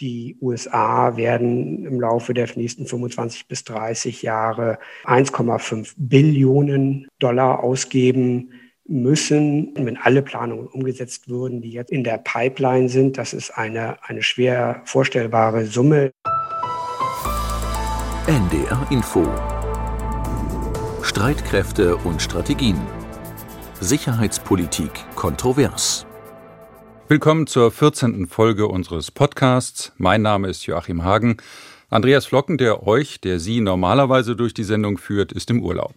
Die USA werden im Laufe der nächsten 25 bis 30 Jahre 1,5 Billionen Dollar ausgeben müssen, wenn alle Planungen umgesetzt würden, die jetzt in der Pipeline sind. Das ist eine, eine schwer vorstellbare Summe. NDR Info Streitkräfte und Strategien Sicherheitspolitik kontrovers Willkommen zur 14. Folge unseres Podcasts. Mein Name ist Joachim Hagen. Andreas Flocken, der euch, der Sie normalerweise durch die Sendung führt, ist im Urlaub.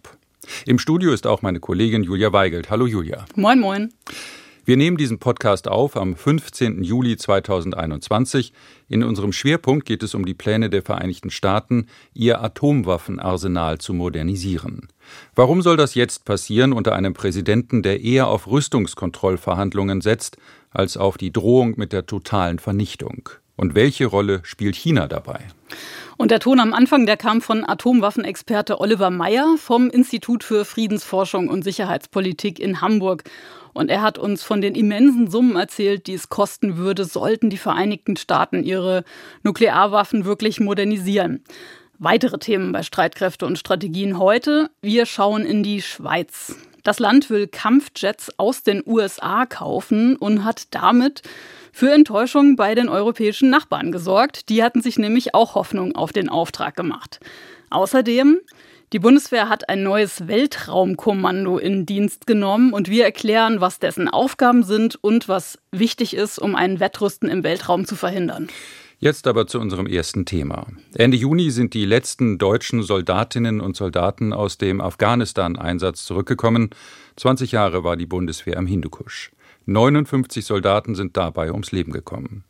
Im Studio ist auch meine Kollegin Julia Weigelt. Hallo Julia. Moin, moin. Wir nehmen diesen Podcast auf am 15. Juli 2021. In unserem Schwerpunkt geht es um die Pläne der Vereinigten Staaten, ihr Atomwaffenarsenal zu modernisieren. Warum soll das jetzt passieren unter einem Präsidenten, der eher auf Rüstungskontrollverhandlungen setzt, als auf die Drohung mit der totalen Vernichtung? Und welche Rolle spielt China dabei? Und der Ton am Anfang, der kam von Atomwaffenexperte Oliver Meyer vom Institut für Friedensforschung und Sicherheitspolitik in Hamburg. Und er hat uns von den immensen Summen erzählt, die es kosten würde, sollten die Vereinigten Staaten ihre Nuklearwaffen wirklich modernisieren. Weitere Themen bei Streitkräfte und Strategien heute. Wir schauen in die Schweiz. Das Land will Kampfjets aus den USA kaufen und hat damit für Enttäuschung bei den europäischen Nachbarn gesorgt. Die hatten sich nämlich auch Hoffnung auf den Auftrag gemacht. Außerdem die Bundeswehr hat ein neues Weltraumkommando in Dienst genommen und wir erklären, was dessen Aufgaben sind und was wichtig ist, um ein Wettrüsten im Weltraum zu verhindern. Jetzt aber zu unserem ersten Thema. Ende Juni sind die letzten deutschen Soldatinnen und Soldaten aus dem Afghanistan-Einsatz zurückgekommen. 20 Jahre war die Bundeswehr am Hindukusch. 59 Soldaten sind dabei ums Leben gekommen.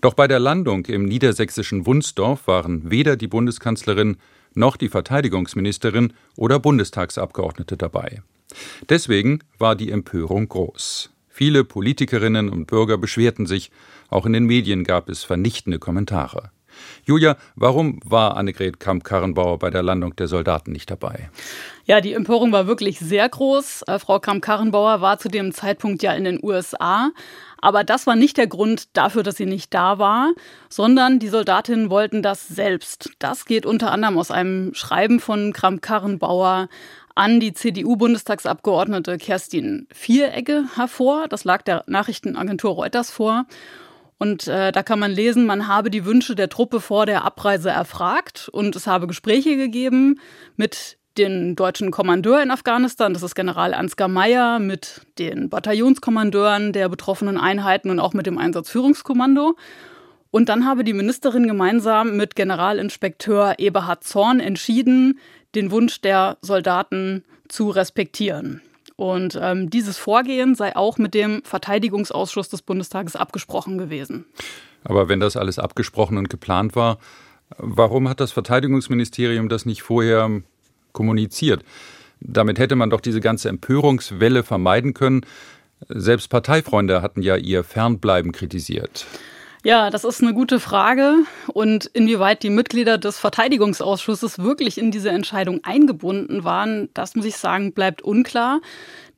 Doch bei der Landung im niedersächsischen Wunsdorf waren weder die Bundeskanzlerin noch die Verteidigungsministerin oder Bundestagsabgeordnete dabei. Deswegen war die Empörung groß. Viele Politikerinnen und Bürger beschwerten sich, auch in den Medien gab es vernichtende Kommentare. Julia, warum war Annegret Kamp-Karrenbauer bei der Landung der Soldaten nicht dabei? Ja, die Empörung war wirklich sehr groß. Äh, Frau Kamp-Karrenbauer war zu dem Zeitpunkt ja in den USA. Aber das war nicht der Grund dafür, dass sie nicht da war, sondern die Soldatinnen wollten das selbst. Das geht unter anderem aus einem Schreiben von Kramp-Karrenbauer an die CDU-Bundestagsabgeordnete Kerstin Vieregge hervor. Das lag der Nachrichtenagentur Reuters vor. Und äh, da kann man lesen, man habe die Wünsche der Truppe vor der Abreise erfragt und es habe Gespräche gegeben mit den deutschen Kommandeur in Afghanistan, das ist General Ansgar Meyer, mit den Bataillonskommandeuren der betroffenen Einheiten und auch mit dem Einsatzführungskommando. Und dann habe die Ministerin gemeinsam mit Generalinspekteur Eberhard Zorn entschieden, den Wunsch der Soldaten zu respektieren. Und ähm, dieses Vorgehen sei auch mit dem Verteidigungsausschuss des Bundestages abgesprochen gewesen. Aber wenn das alles abgesprochen und geplant war, warum hat das Verteidigungsministerium das nicht vorher kommuniziert. Damit hätte man doch diese ganze Empörungswelle vermeiden können. Selbst Parteifreunde hatten ja ihr Fernbleiben kritisiert. Ja, das ist eine gute Frage. Und inwieweit die Mitglieder des Verteidigungsausschusses wirklich in diese Entscheidung eingebunden waren, das muss ich sagen, bleibt unklar.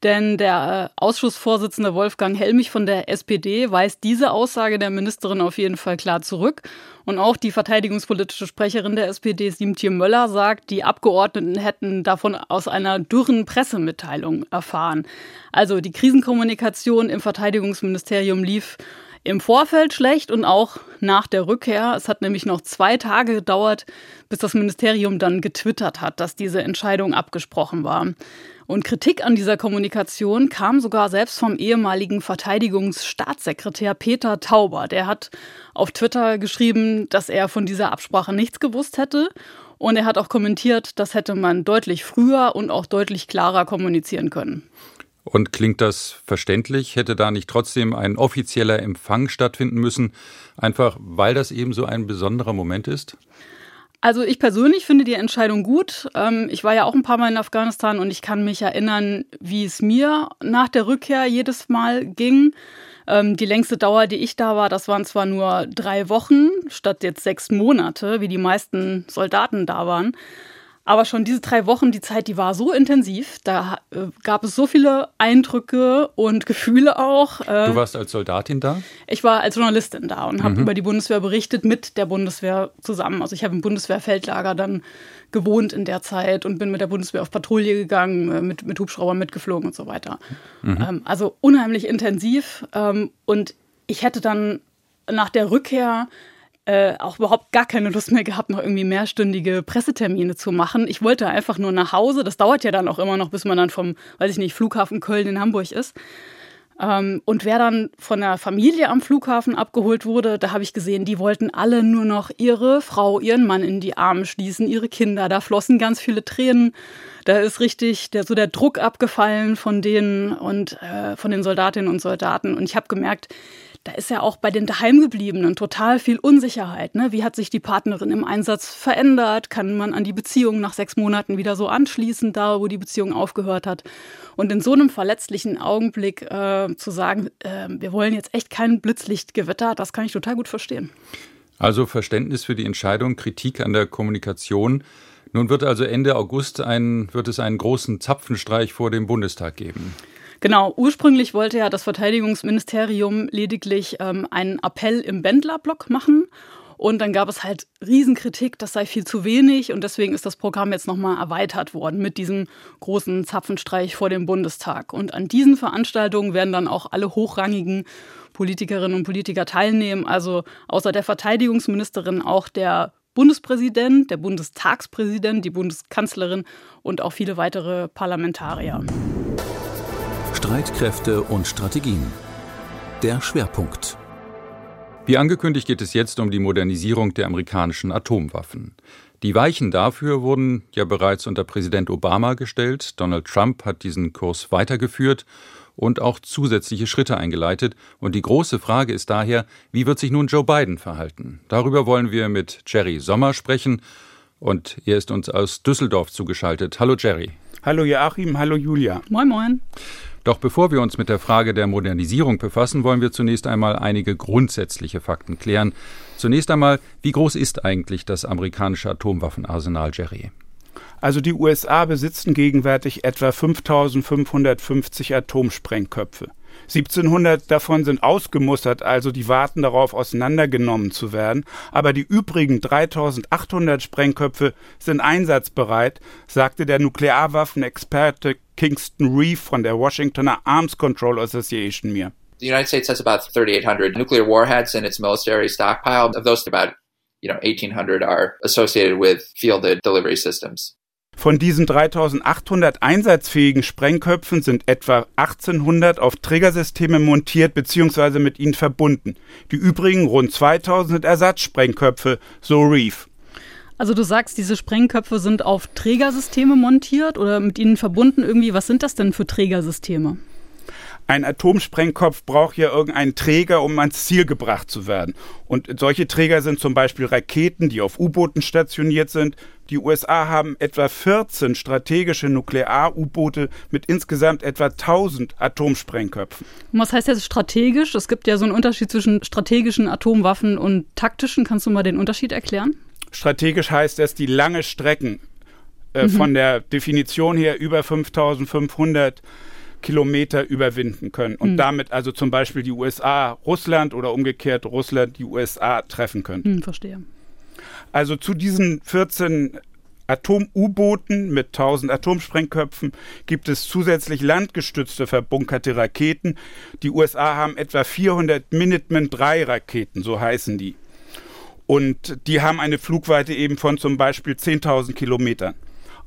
Denn der äh, Ausschussvorsitzende Wolfgang Helmich von der SPD weist diese Aussage der Ministerin auf jeden Fall klar zurück. Und auch die verteidigungspolitische Sprecherin der SPD, Siemtje Möller, sagt, die Abgeordneten hätten davon aus einer dürren Pressemitteilung erfahren. Also die Krisenkommunikation im Verteidigungsministerium lief im Vorfeld schlecht und auch nach der Rückkehr. Es hat nämlich noch zwei Tage gedauert, bis das Ministerium dann getwittert hat, dass diese Entscheidung abgesprochen war. Und Kritik an dieser Kommunikation kam sogar selbst vom ehemaligen Verteidigungsstaatssekretär Peter Tauber. Der hat auf Twitter geschrieben, dass er von dieser Absprache nichts gewusst hätte. Und er hat auch kommentiert, das hätte man deutlich früher und auch deutlich klarer kommunizieren können. Und klingt das verständlich? Hätte da nicht trotzdem ein offizieller Empfang stattfinden müssen, einfach weil das eben so ein besonderer Moment ist? Also ich persönlich finde die Entscheidung gut. Ähm, ich war ja auch ein paar Mal in Afghanistan und ich kann mich erinnern, wie es mir nach der Rückkehr jedes Mal ging. Ähm, die längste Dauer, die ich da war, das waren zwar nur drei Wochen statt jetzt sechs Monate, wie die meisten Soldaten da waren. Aber schon diese drei Wochen, die Zeit, die war so intensiv. Da äh, gab es so viele Eindrücke und Gefühle auch. Äh, du warst als Soldatin da? Ich war als Journalistin da und habe mhm. über die Bundeswehr berichtet mit der Bundeswehr zusammen. Also ich habe im Bundeswehrfeldlager dann gewohnt in der Zeit und bin mit der Bundeswehr auf Patrouille gegangen, äh, mit, mit Hubschraubern mitgeflogen und so weiter. Mhm. Ähm, also unheimlich intensiv. Ähm, und ich hätte dann nach der Rückkehr äh, auch überhaupt gar keine Lust mehr gehabt, noch irgendwie mehrstündige Pressetermine zu machen. Ich wollte einfach nur nach Hause. Das dauert ja dann auch immer noch, bis man dann vom, weiß ich nicht, Flughafen Köln in Hamburg ist. Ähm, und wer dann von der Familie am Flughafen abgeholt wurde, da habe ich gesehen, die wollten alle nur noch ihre Frau, ihren Mann in die Arme schließen, ihre Kinder. Da flossen ganz viele Tränen. Da ist richtig der, so der Druck abgefallen von denen und äh, von den Soldatinnen und Soldaten. Und ich habe gemerkt, da ist ja auch bei den Daheimgebliebenen total viel Unsicherheit. Ne? Wie hat sich die Partnerin im Einsatz verändert? Kann man an die Beziehung nach sechs Monaten wieder so anschließen, da wo die Beziehung aufgehört hat? Und in so einem verletzlichen Augenblick äh, zu sagen, äh, wir wollen jetzt echt kein Blitzlichtgewitter, das kann ich total gut verstehen. Also Verständnis für die Entscheidung, Kritik an der Kommunikation. Nun wird also Ende August ein, wird es einen großen Zapfenstreich vor dem Bundestag geben. Genau, ursprünglich wollte ja das Verteidigungsministerium lediglich ähm, einen Appell im Bändlerblock machen. Und dann gab es halt Riesenkritik, das sei viel zu wenig. Und deswegen ist das Programm jetzt nochmal erweitert worden mit diesem großen Zapfenstreich vor dem Bundestag. Und an diesen Veranstaltungen werden dann auch alle hochrangigen Politikerinnen und Politiker teilnehmen. Also außer der Verteidigungsministerin auch der Bundespräsident, der Bundestagspräsident, die Bundeskanzlerin und auch viele weitere Parlamentarier. Streitkräfte und Strategien. Der Schwerpunkt. Wie angekündigt geht es jetzt um die Modernisierung der amerikanischen Atomwaffen. Die Weichen dafür wurden ja bereits unter Präsident Obama gestellt. Donald Trump hat diesen Kurs weitergeführt und auch zusätzliche Schritte eingeleitet. Und die große Frage ist daher, wie wird sich nun Joe Biden verhalten? Darüber wollen wir mit Jerry Sommer sprechen. Und er ist uns aus Düsseldorf zugeschaltet. Hallo Jerry. Hallo Joachim, hallo Julia. Moin, moin. Doch bevor wir uns mit der Frage der Modernisierung befassen, wollen wir zunächst einmal einige grundsätzliche Fakten klären. Zunächst einmal, wie groß ist eigentlich das amerikanische Atomwaffenarsenal, Jerry? Also die USA besitzen gegenwärtig etwa 5550 Atomsprengköpfe. 1700 davon sind ausgemustert, also die warten darauf, auseinandergenommen zu werden. Aber die übrigen 3800 Sprengköpfe sind einsatzbereit, sagte der Nuklearwaffenexperte Kingston Reeve von der Washingtoner Arms Control Association mir. The United States has about 3,800 nuclear warheads in its military stockpile. Of those, about you know 1,800 are associated with fielded delivery systems. Von diesen 3800 einsatzfähigen Sprengköpfen sind etwa 1800 auf Trägersysteme montiert bzw. mit ihnen verbunden. Die übrigen rund 2000 sind Ersatzsprengköpfe, so Reef. Also du sagst, diese Sprengköpfe sind auf Trägersysteme montiert oder mit ihnen verbunden irgendwie. Was sind das denn für Trägersysteme? Ein Atomsprengkopf braucht ja irgendeinen Träger, um ans Ziel gebracht zu werden. Und solche Träger sind zum Beispiel Raketen, die auf U-Booten stationiert sind. Die USA haben etwa 14 strategische Nuklear-U-Boote mit insgesamt etwa 1000 Atomsprengköpfen. Und was heißt jetzt strategisch? Es gibt ja so einen Unterschied zwischen strategischen Atomwaffen und taktischen. Kannst du mal den Unterschied erklären? Strategisch heißt es, die lange Strecken äh, mhm. von der Definition her über 5500 Kilometer überwinden können und mhm. damit also zum Beispiel die USA Russland oder umgekehrt Russland die USA treffen könnten. Mhm, verstehe. Also zu diesen 14 Atom-U-Booten mit 1000 Atomsprengköpfen gibt es zusätzlich landgestützte verbunkerte Raketen. Die USA haben etwa 400 Minuteman III Raketen, so heißen die. Und die haben eine Flugweite eben von zum Beispiel 10.000 Kilometern.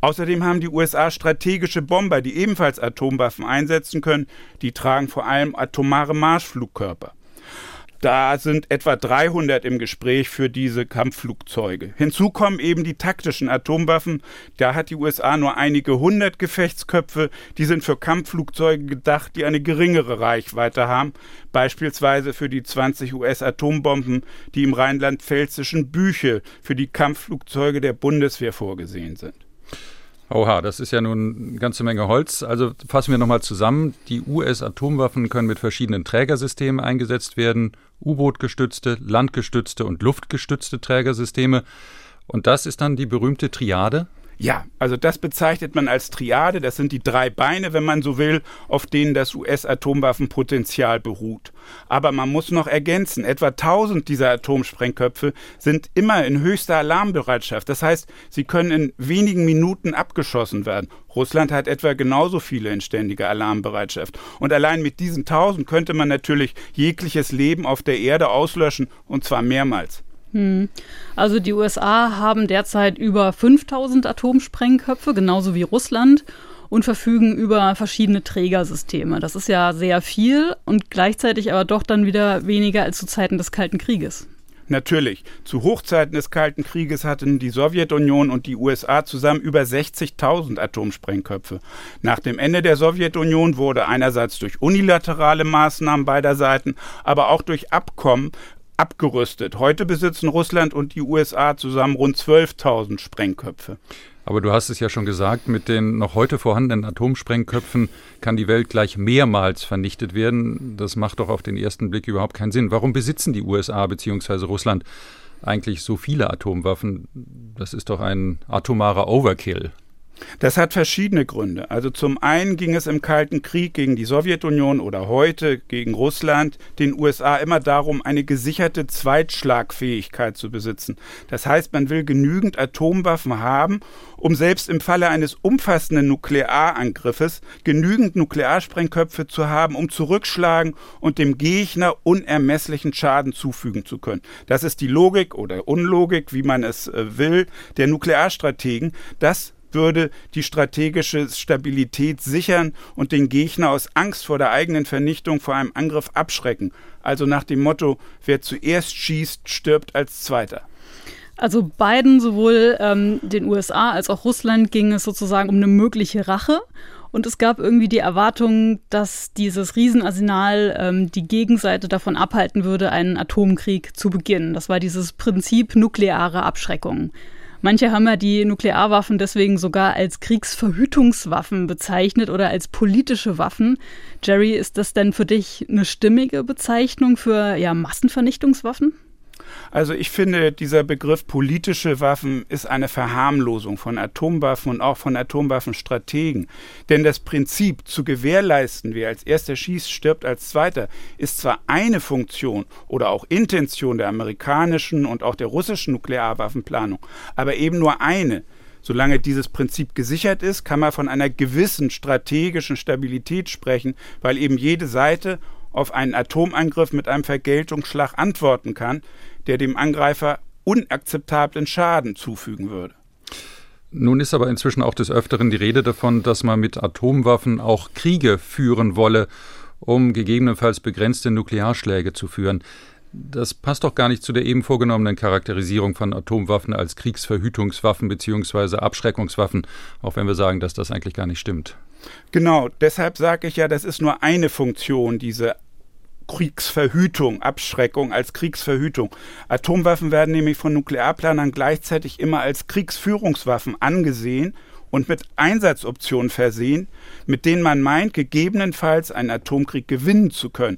Außerdem haben die USA strategische Bomber, die ebenfalls Atomwaffen einsetzen können. Die tragen vor allem atomare Marschflugkörper. Da sind etwa 300 im Gespräch für diese Kampfflugzeuge. Hinzu kommen eben die taktischen Atomwaffen. Da hat die USA nur einige hundert Gefechtsköpfe. Die sind für Kampfflugzeuge gedacht, die eine geringere Reichweite haben. Beispielsweise für die 20 US-Atombomben, die im rheinland-pfälzischen Büche für die Kampfflugzeuge der Bundeswehr vorgesehen sind. Oha, das ist ja nun eine ganze Menge Holz. Also fassen wir nochmal zusammen. Die US-Atomwaffen können mit verschiedenen Trägersystemen eingesetzt werden. U-Boot-gestützte, landgestützte und luftgestützte Trägersysteme. Und das ist dann die berühmte Triade? Ja, also das bezeichnet man als Triade. Das sind die drei Beine, wenn man so will, auf denen das US-Atomwaffenpotenzial beruht. Aber man muss noch ergänzen, etwa 1000 dieser Atomsprengköpfe sind immer in höchster Alarmbereitschaft. Das heißt, sie können in wenigen Minuten abgeschossen werden. Russland hat etwa genauso viele in ständiger Alarmbereitschaft. Und allein mit diesen 1000 könnte man natürlich jegliches Leben auf der Erde auslöschen, und zwar mehrmals. Hm. Also die USA haben derzeit über 5000 Atomsprengköpfe, genauso wie Russland, und verfügen über verschiedene Trägersysteme. Das ist ja sehr viel und gleichzeitig aber doch dann wieder weniger als zu Zeiten des Kalten Krieges. Natürlich, zu Hochzeiten des Kalten Krieges hatten die Sowjetunion und die USA zusammen über 60.000 Atomsprengköpfe. Nach dem Ende der Sowjetunion wurde einerseits durch unilaterale Maßnahmen beider Seiten, aber auch durch Abkommen abgerüstet. Heute besitzen Russland und die USA zusammen rund 12.000 Sprengköpfe. Aber du hast es ja schon gesagt, mit den noch heute vorhandenen Atomsprengköpfen kann die Welt gleich mehrmals vernichtet werden. Das macht doch auf den ersten Blick überhaupt keinen Sinn. Warum besitzen die USA bzw. Russland eigentlich so viele Atomwaffen? Das ist doch ein atomarer Overkill. Das hat verschiedene Gründe. Also zum einen ging es im Kalten Krieg gegen die Sowjetunion oder heute gegen Russland den USA immer darum, eine gesicherte Zweitschlagfähigkeit zu besitzen. Das heißt, man will genügend Atomwaffen haben, um selbst im Falle eines umfassenden Nuklearangriffes genügend Nuklearsprengköpfe zu haben, um zurückschlagen und dem Gegner unermesslichen Schaden zufügen zu können. Das ist die Logik oder Unlogik, wie man es äh, will, der Nuklearstrategen. Das würde die strategische Stabilität sichern und den Gegner aus Angst vor der eigenen Vernichtung vor einem Angriff abschrecken. Also nach dem Motto, wer zuerst schießt, stirbt als Zweiter. Also beiden, sowohl ähm, den USA als auch Russland, ging es sozusagen um eine mögliche Rache. Und es gab irgendwie die Erwartung, dass dieses Riesenarsenal ähm, die Gegenseite davon abhalten würde, einen Atomkrieg zu beginnen. Das war dieses Prinzip nukleare Abschreckung. Manche haben ja die Nuklearwaffen deswegen sogar als Kriegsverhütungswaffen bezeichnet oder als politische Waffen. Jerry, ist das denn für dich eine stimmige Bezeichnung für ja, Massenvernichtungswaffen? Also ich finde, dieser Begriff politische Waffen ist eine Verharmlosung von Atomwaffen und auch von Atomwaffenstrategen. Denn das Prinzip zu gewährleisten, wer als erster schießt, stirbt als zweiter, ist zwar eine Funktion oder auch Intention der amerikanischen und auch der russischen Nuklearwaffenplanung, aber eben nur eine. Solange dieses Prinzip gesichert ist, kann man von einer gewissen strategischen Stabilität sprechen, weil eben jede Seite auf einen Atomangriff mit einem Vergeltungsschlag antworten kann, der dem Angreifer unakzeptablen Schaden zufügen würde. Nun ist aber inzwischen auch des Öfteren die Rede davon, dass man mit Atomwaffen auch Kriege führen wolle, um gegebenenfalls begrenzte Nuklearschläge zu führen. Das passt doch gar nicht zu der eben vorgenommenen Charakterisierung von Atomwaffen als Kriegsverhütungswaffen bzw. Abschreckungswaffen, auch wenn wir sagen, dass das eigentlich gar nicht stimmt. Genau, deshalb sage ich ja, das ist nur eine Funktion, diese Kriegsverhütung, Abschreckung als Kriegsverhütung. Atomwaffen werden nämlich von Nuklearplanern gleichzeitig immer als Kriegsführungswaffen angesehen und mit Einsatzoptionen versehen, mit denen man meint, gegebenenfalls einen Atomkrieg gewinnen zu können.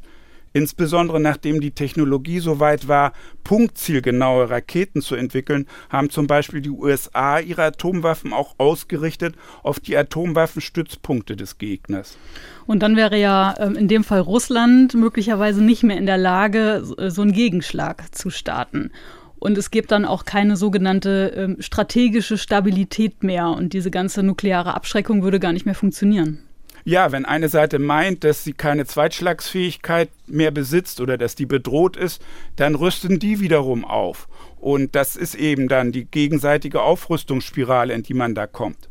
Insbesondere nachdem die Technologie so weit war, punktzielgenaue Raketen zu entwickeln, haben zum Beispiel die USA ihre Atomwaffen auch ausgerichtet auf die Atomwaffenstützpunkte des Gegners. Und dann wäre ja ähm, in dem Fall Russland möglicherweise nicht mehr in der Lage, äh, so einen Gegenschlag zu starten. Und es gibt dann auch keine sogenannte ähm, strategische Stabilität mehr. Und diese ganze nukleare Abschreckung würde gar nicht mehr funktionieren. Ja, wenn eine Seite meint, dass sie keine Zweitschlagsfähigkeit mehr besitzt oder dass die bedroht ist, dann rüsten die wiederum auf. Und das ist eben dann die gegenseitige Aufrüstungsspirale, in die man da kommt.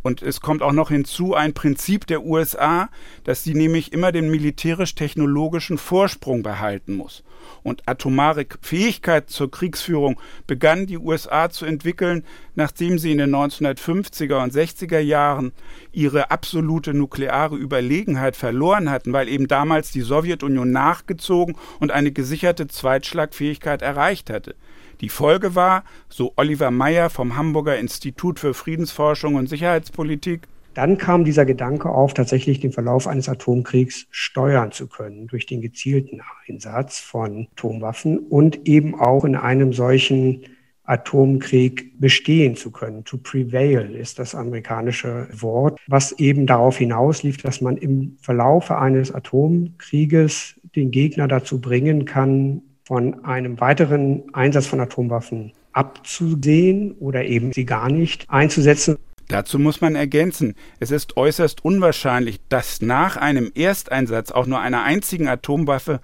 Und es kommt auch noch hinzu ein Prinzip der USA, dass sie nämlich immer den militärisch-technologischen Vorsprung behalten muss. Und atomare Fähigkeit zur Kriegsführung begannen die USA zu entwickeln, nachdem sie in den 1950er und 60er Jahren ihre absolute nukleare Überlegenheit verloren hatten, weil eben damals die Sowjetunion nachgezogen und eine gesicherte Zweitschlagfähigkeit erreicht hatte. Die Folge war, so Oliver Meyer vom Hamburger Institut für Friedensforschung und Sicherheitspolitik, dann kam dieser Gedanke auf, tatsächlich den Verlauf eines Atomkriegs steuern zu können durch den gezielten Einsatz von Atomwaffen und eben auch in einem solchen Atomkrieg bestehen zu können. To prevail ist das amerikanische Wort, was eben darauf hinauslief, dass man im Verlaufe eines Atomkrieges den Gegner dazu bringen kann, von einem weiteren Einsatz von Atomwaffen abzusehen oder eben sie gar nicht einzusetzen. Dazu muss man ergänzen, es ist äußerst unwahrscheinlich, dass nach einem Ersteinsatz auch nur einer einzigen Atomwaffe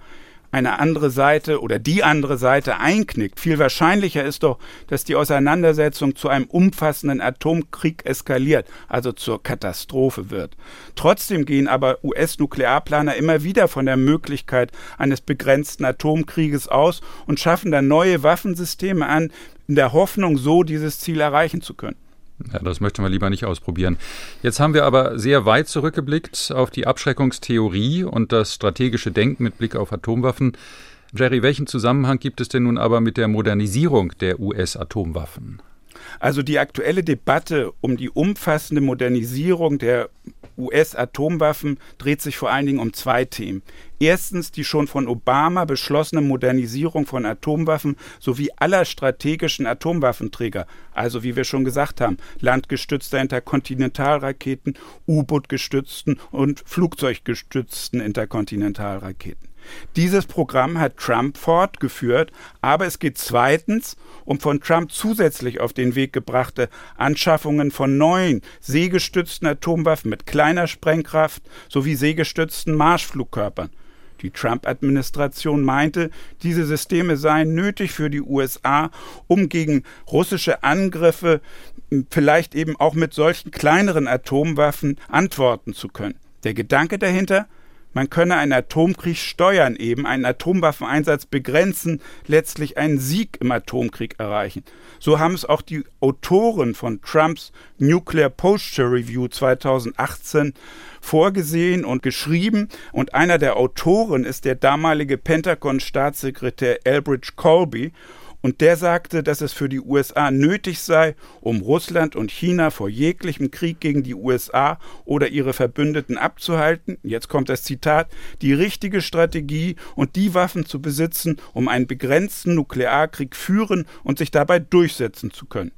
eine andere Seite oder die andere Seite einknickt. Viel wahrscheinlicher ist doch, dass die Auseinandersetzung zu einem umfassenden Atomkrieg eskaliert, also zur Katastrophe wird. Trotzdem gehen aber US-Nuklearplaner immer wieder von der Möglichkeit eines begrenzten Atomkrieges aus und schaffen dann neue Waffensysteme an, in der Hoffnung, so dieses Ziel erreichen zu können. Ja, das möchte man lieber nicht ausprobieren. Jetzt haben wir aber sehr weit zurückgeblickt auf die Abschreckungstheorie und das strategische Denken mit Blick auf Atomwaffen. Jerry, welchen Zusammenhang gibt es denn nun aber mit der Modernisierung der US-Atomwaffen? Also die aktuelle Debatte um die umfassende Modernisierung der US-Atomwaffen dreht sich vor allen Dingen um zwei Themen. Erstens die schon von Obama beschlossene Modernisierung von Atomwaffen sowie aller strategischen Atomwaffenträger, also wie wir schon gesagt haben, landgestützter Interkontinentalraketen, U-Boot-gestützten und Flugzeuggestützten Interkontinentalraketen. Dieses Programm hat Trump fortgeführt, aber es geht zweitens um von Trump zusätzlich auf den Weg gebrachte Anschaffungen von neuen seegestützten Atomwaffen mit kleiner Sprengkraft sowie seegestützten Marschflugkörpern. Die Trump-Administration meinte, diese Systeme seien nötig für die USA, um gegen russische Angriffe vielleicht eben auch mit solchen kleineren Atomwaffen antworten zu können. Der Gedanke dahinter, man könne einen Atomkrieg steuern, eben einen Atomwaffeneinsatz begrenzen, letztlich einen Sieg im Atomkrieg erreichen. So haben es auch die Autoren von Trumps Nuclear Posture Review 2018 vorgesehen und geschrieben. Und einer der Autoren ist der damalige Pentagon-Staatssekretär Elbridge Colby. Und der sagte, dass es für die USA nötig sei, um Russland und China vor jeglichem Krieg gegen die USA oder ihre Verbündeten abzuhalten, jetzt kommt das Zitat, die richtige Strategie und die Waffen zu besitzen, um einen begrenzten Nuklearkrieg führen und sich dabei durchsetzen zu können.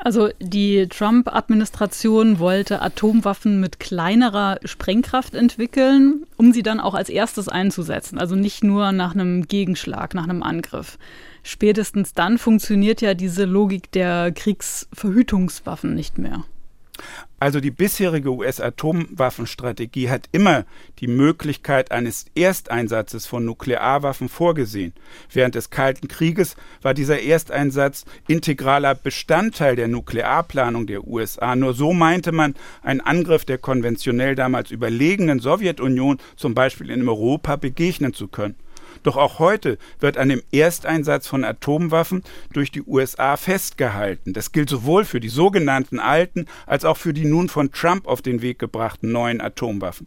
Also die Trump-Administration wollte Atomwaffen mit kleinerer Sprengkraft entwickeln, um sie dann auch als erstes einzusetzen. Also nicht nur nach einem Gegenschlag, nach einem Angriff spätestens dann funktioniert ja diese Logik der Kriegsverhütungswaffen nicht mehr. Also die bisherige US-Atomwaffenstrategie hat immer die Möglichkeit eines Ersteinsatzes von Nuklearwaffen vorgesehen. Während des Kalten Krieges war dieser Ersteinsatz integraler Bestandteil der Nuklearplanung der USA. Nur so meinte man, einen Angriff der konventionell damals überlegenen Sowjetunion zum Beispiel in Europa begegnen zu können. Doch auch heute wird an dem Ersteinsatz von Atomwaffen durch die USA festgehalten. Das gilt sowohl für die sogenannten alten als auch für die nun von Trump auf den Weg gebrachten neuen Atomwaffen.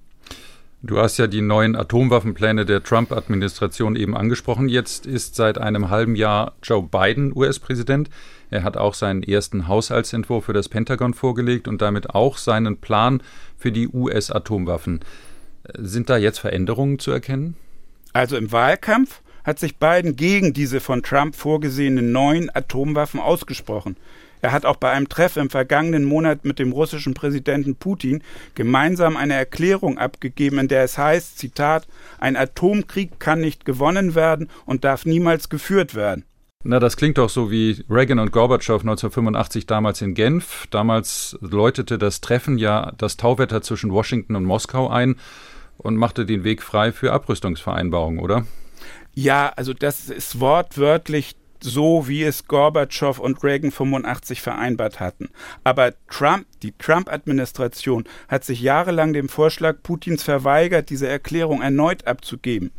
Du hast ja die neuen Atomwaffenpläne der Trump-Administration eben angesprochen. Jetzt ist seit einem halben Jahr Joe Biden US-Präsident. Er hat auch seinen ersten Haushaltsentwurf für das Pentagon vorgelegt und damit auch seinen Plan für die US-Atomwaffen. Sind da jetzt Veränderungen zu erkennen? Also im Wahlkampf hat sich Biden gegen diese von Trump vorgesehenen neuen Atomwaffen ausgesprochen. Er hat auch bei einem Treffen im vergangenen Monat mit dem russischen Präsidenten Putin gemeinsam eine Erklärung abgegeben, in der es heißt, Zitat, ein Atomkrieg kann nicht gewonnen werden und darf niemals geführt werden. Na, das klingt doch so wie Reagan und Gorbatschow 1985 damals in Genf. Damals läutete das Treffen ja das Tauwetter zwischen Washington und Moskau ein und machte den Weg frei für Abrüstungsvereinbarungen, oder? Ja, also das ist wortwörtlich so, wie es Gorbatschow und Reagan 85 vereinbart hatten. Aber Trump, die Trump-Administration hat sich jahrelang dem Vorschlag Putins verweigert, diese Erklärung erneut abzugeben.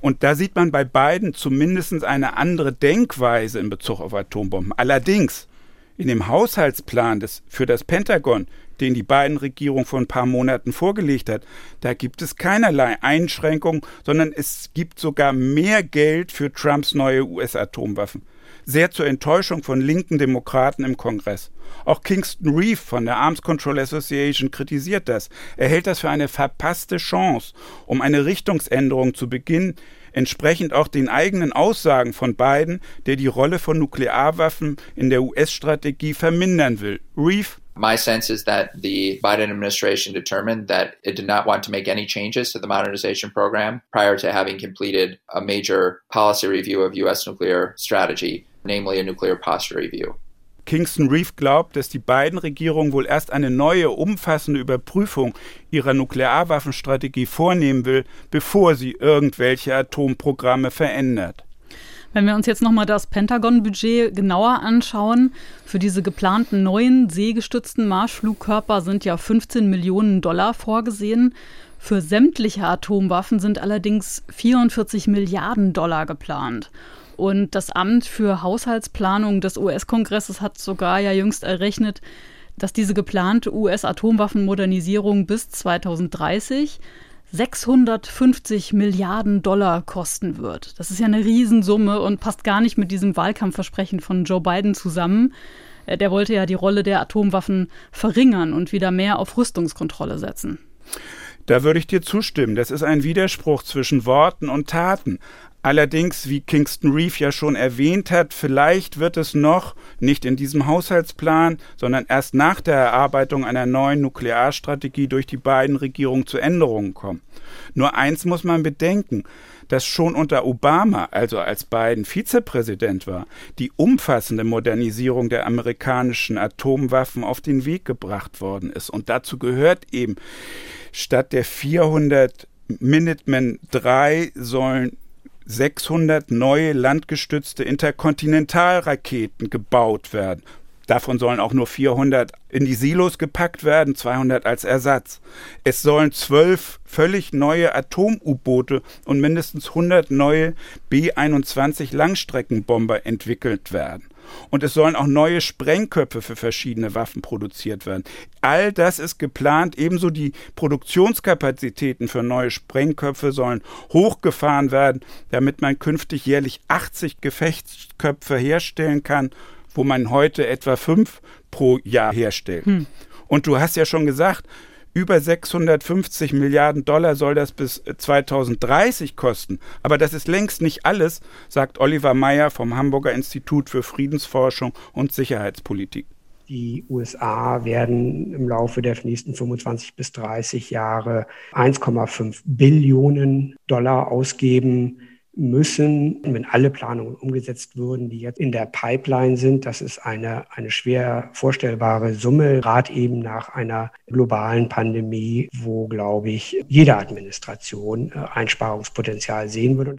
Und da sieht man bei beiden zumindest eine andere Denkweise in Bezug auf Atombomben. Allerdings, in dem Haushaltsplan des, für das Pentagon den die Biden-Regierung vor ein paar Monaten vorgelegt hat, da gibt es keinerlei Einschränkungen, sondern es gibt sogar mehr Geld für Trumps neue US-Atomwaffen. Sehr zur Enttäuschung von linken Demokraten im Kongress. Auch Kingston Reeve von der Arms Control Association kritisiert das. Er hält das für eine verpasste Chance, um eine Richtungsänderung zu beginnen, entsprechend auch den eigenen Aussagen von Biden, der die Rolle von Nuklearwaffen in der US-Strategie vermindern will. Reef My sense is that the Biden administration determined that it did not want to make any changes to the modernization program prior to having completed a major policy review of U.S. nuclear strategy, namely a nuclear posture review. Kingston Reef glaubt, dass die beiden Regierungen wohl erst eine neue, umfassende Überprüfung ihrer Nuklearwaffenstrategie vornehmen will, bevor sie irgendwelche Atomprogramme verändert. Wenn wir uns jetzt nochmal das Pentagon-Budget genauer anschauen, für diese geplanten neuen seegestützten Marschflugkörper sind ja 15 Millionen Dollar vorgesehen. Für sämtliche Atomwaffen sind allerdings 44 Milliarden Dollar geplant. Und das Amt für Haushaltsplanung des US-Kongresses hat sogar ja jüngst errechnet, dass diese geplante US-Atomwaffenmodernisierung bis 2030 650 Milliarden Dollar kosten wird. Das ist ja eine Riesensumme und passt gar nicht mit diesem Wahlkampfversprechen von Joe Biden zusammen. Äh, der wollte ja die Rolle der Atomwaffen verringern und wieder mehr auf Rüstungskontrolle setzen. Da würde ich dir zustimmen. Das ist ein Widerspruch zwischen Worten und Taten. Allerdings, wie Kingston Reef ja schon erwähnt hat, vielleicht wird es noch nicht in diesem Haushaltsplan, sondern erst nach der Erarbeitung einer neuen Nuklearstrategie durch die beiden Regierungen zu Änderungen kommen. Nur eins muss man bedenken, dass schon unter Obama, also als Biden Vizepräsident war, die umfassende Modernisierung der amerikanischen Atomwaffen auf den Weg gebracht worden ist. Und dazu gehört eben, statt der 400 Minuteman 3 sollen 600 neue landgestützte Interkontinentalraketen gebaut werden. Davon sollen auch nur 400 in die Silos gepackt werden, 200 als Ersatz. Es sollen zwölf völlig neue Atom-U-Boote und mindestens 100 neue B-21 Langstreckenbomber entwickelt werden und es sollen auch neue Sprengköpfe für verschiedene Waffen produziert werden. All das ist geplant. Ebenso die Produktionskapazitäten für neue Sprengköpfe sollen hochgefahren werden, damit man künftig jährlich 80 Gefechtsköpfe herstellen kann, wo man heute etwa fünf pro Jahr herstellt. Hm. Und du hast ja schon gesagt, über 650 Milliarden Dollar soll das bis 2030 kosten. Aber das ist längst nicht alles, sagt Oliver Meyer vom Hamburger Institut für Friedensforschung und Sicherheitspolitik. Die USA werden im Laufe der nächsten 25 bis 30 Jahre 1,5 Billionen Dollar ausgeben müssen, wenn alle Planungen umgesetzt würden, die jetzt in der Pipeline sind. Das ist eine, eine schwer vorstellbare Summe, gerade eben nach einer globalen Pandemie, wo, glaube ich, jede Administration äh, Einsparungspotenzial sehen würde.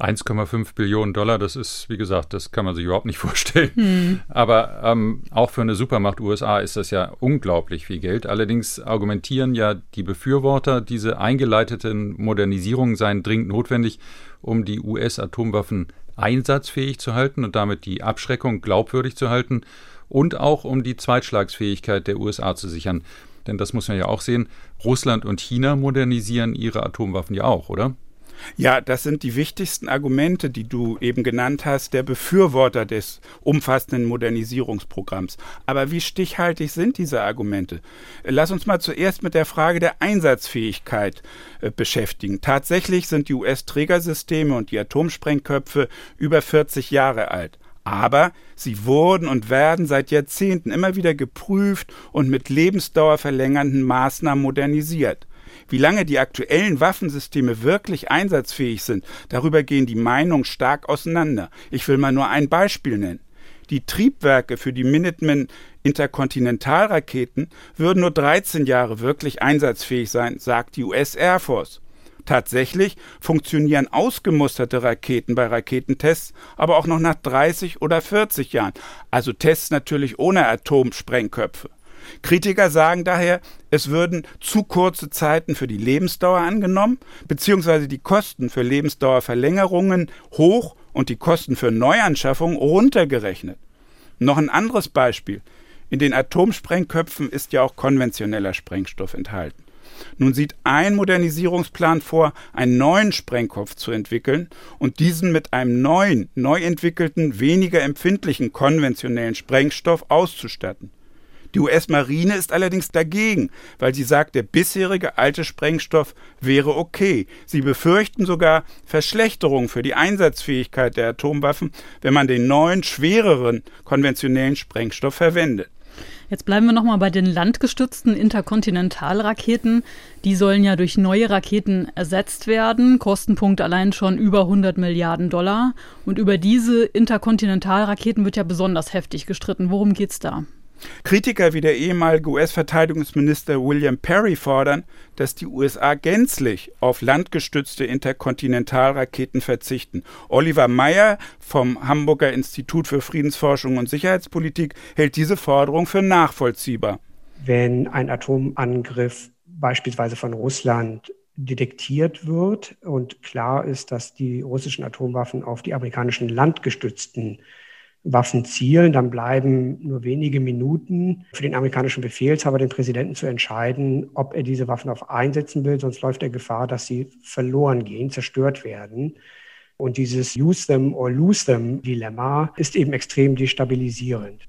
1,5 Billionen Dollar, das ist, wie gesagt, das kann man sich überhaupt nicht vorstellen. Hm. Aber ähm, auch für eine Supermacht USA ist das ja unglaublich viel Geld. Allerdings argumentieren ja die Befürworter, diese eingeleiteten Modernisierungen seien dringend notwendig, um die US-Atomwaffen einsatzfähig zu halten und damit die Abschreckung glaubwürdig zu halten und auch um die Zweitschlagsfähigkeit der USA zu sichern. Denn das muss man ja auch sehen, Russland und China modernisieren ihre Atomwaffen ja auch, oder? Ja, das sind die wichtigsten Argumente, die du eben genannt hast, der Befürworter des umfassenden Modernisierungsprogramms. Aber wie stichhaltig sind diese Argumente? Lass uns mal zuerst mit der Frage der Einsatzfähigkeit äh, beschäftigen. Tatsächlich sind die US-Trägersysteme und die Atomsprengköpfe über 40 Jahre alt. Aber sie wurden und werden seit Jahrzehnten immer wieder geprüft und mit lebensdauerverlängernden Maßnahmen modernisiert. Wie lange die aktuellen Waffensysteme wirklich einsatzfähig sind, darüber gehen die Meinungen stark auseinander. Ich will mal nur ein Beispiel nennen. Die Triebwerke für die Minuteman Interkontinentalraketen würden nur 13 Jahre wirklich einsatzfähig sein, sagt die US Air Force. Tatsächlich funktionieren ausgemusterte Raketen bei Raketentests aber auch noch nach 30 oder 40 Jahren, also Tests natürlich ohne Atomsprengköpfe. Kritiker sagen daher, es würden zu kurze Zeiten für die Lebensdauer angenommen, beziehungsweise die Kosten für Lebensdauerverlängerungen hoch und die Kosten für Neuanschaffungen runtergerechnet. Noch ein anderes Beispiel. In den Atomsprengköpfen ist ja auch konventioneller Sprengstoff enthalten. Nun sieht ein Modernisierungsplan vor, einen neuen Sprengkopf zu entwickeln und diesen mit einem neuen, neu entwickelten, weniger empfindlichen konventionellen Sprengstoff auszustatten. Die US-Marine ist allerdings dagegen, weil sie sagt, der bisherige alte Sprengstoff wäre okay. Sie befürchten sogar Verschlechterung für die Einsatzfähigkeit der Atomwaffen, wenn man den neuen, schwereren konventionellen Sprengstoff verwendet. Jetzt bleiben wir nochmal bei den landgestützten Interkontinentalraketen. Die sollen ja durch neue Raketen ersetzt werden. Kostenpunkt allein schon über 100 Milliarden Dollar. Und über diese Interkontinentalraketen wird ja besonders heftig gestritten. Worum geht's da? Kritiker wie der ehemalige US-Verteidigungsminister William Perry fordern, dass die USA gänzlich auf landgestützte Interkontinentalraketen verzichten. Oliver Meyer vom Hamburger Institut für Friedensforschung und Sicherheitspolitik hält diese Forderung für nachvollziehbar. Wenn ein Atomangriff beispielsweise von Russland detektiert wird und klar ist, dass die russischen Atomwaffen auf die amerikanischen landgestützten Waffen zielen, dann bleiben nur wenige Minuten für den amerikanischen Befehlshaber, den Präsidenten, zu entscheiden, ob er diese Waffen auf einsetzen will. Sonst läuft er Gefahr, dass sie verloren gehen, zerstört werden. Und dieses Use them or lose them Dilemma ist eben extrem destabilisierend.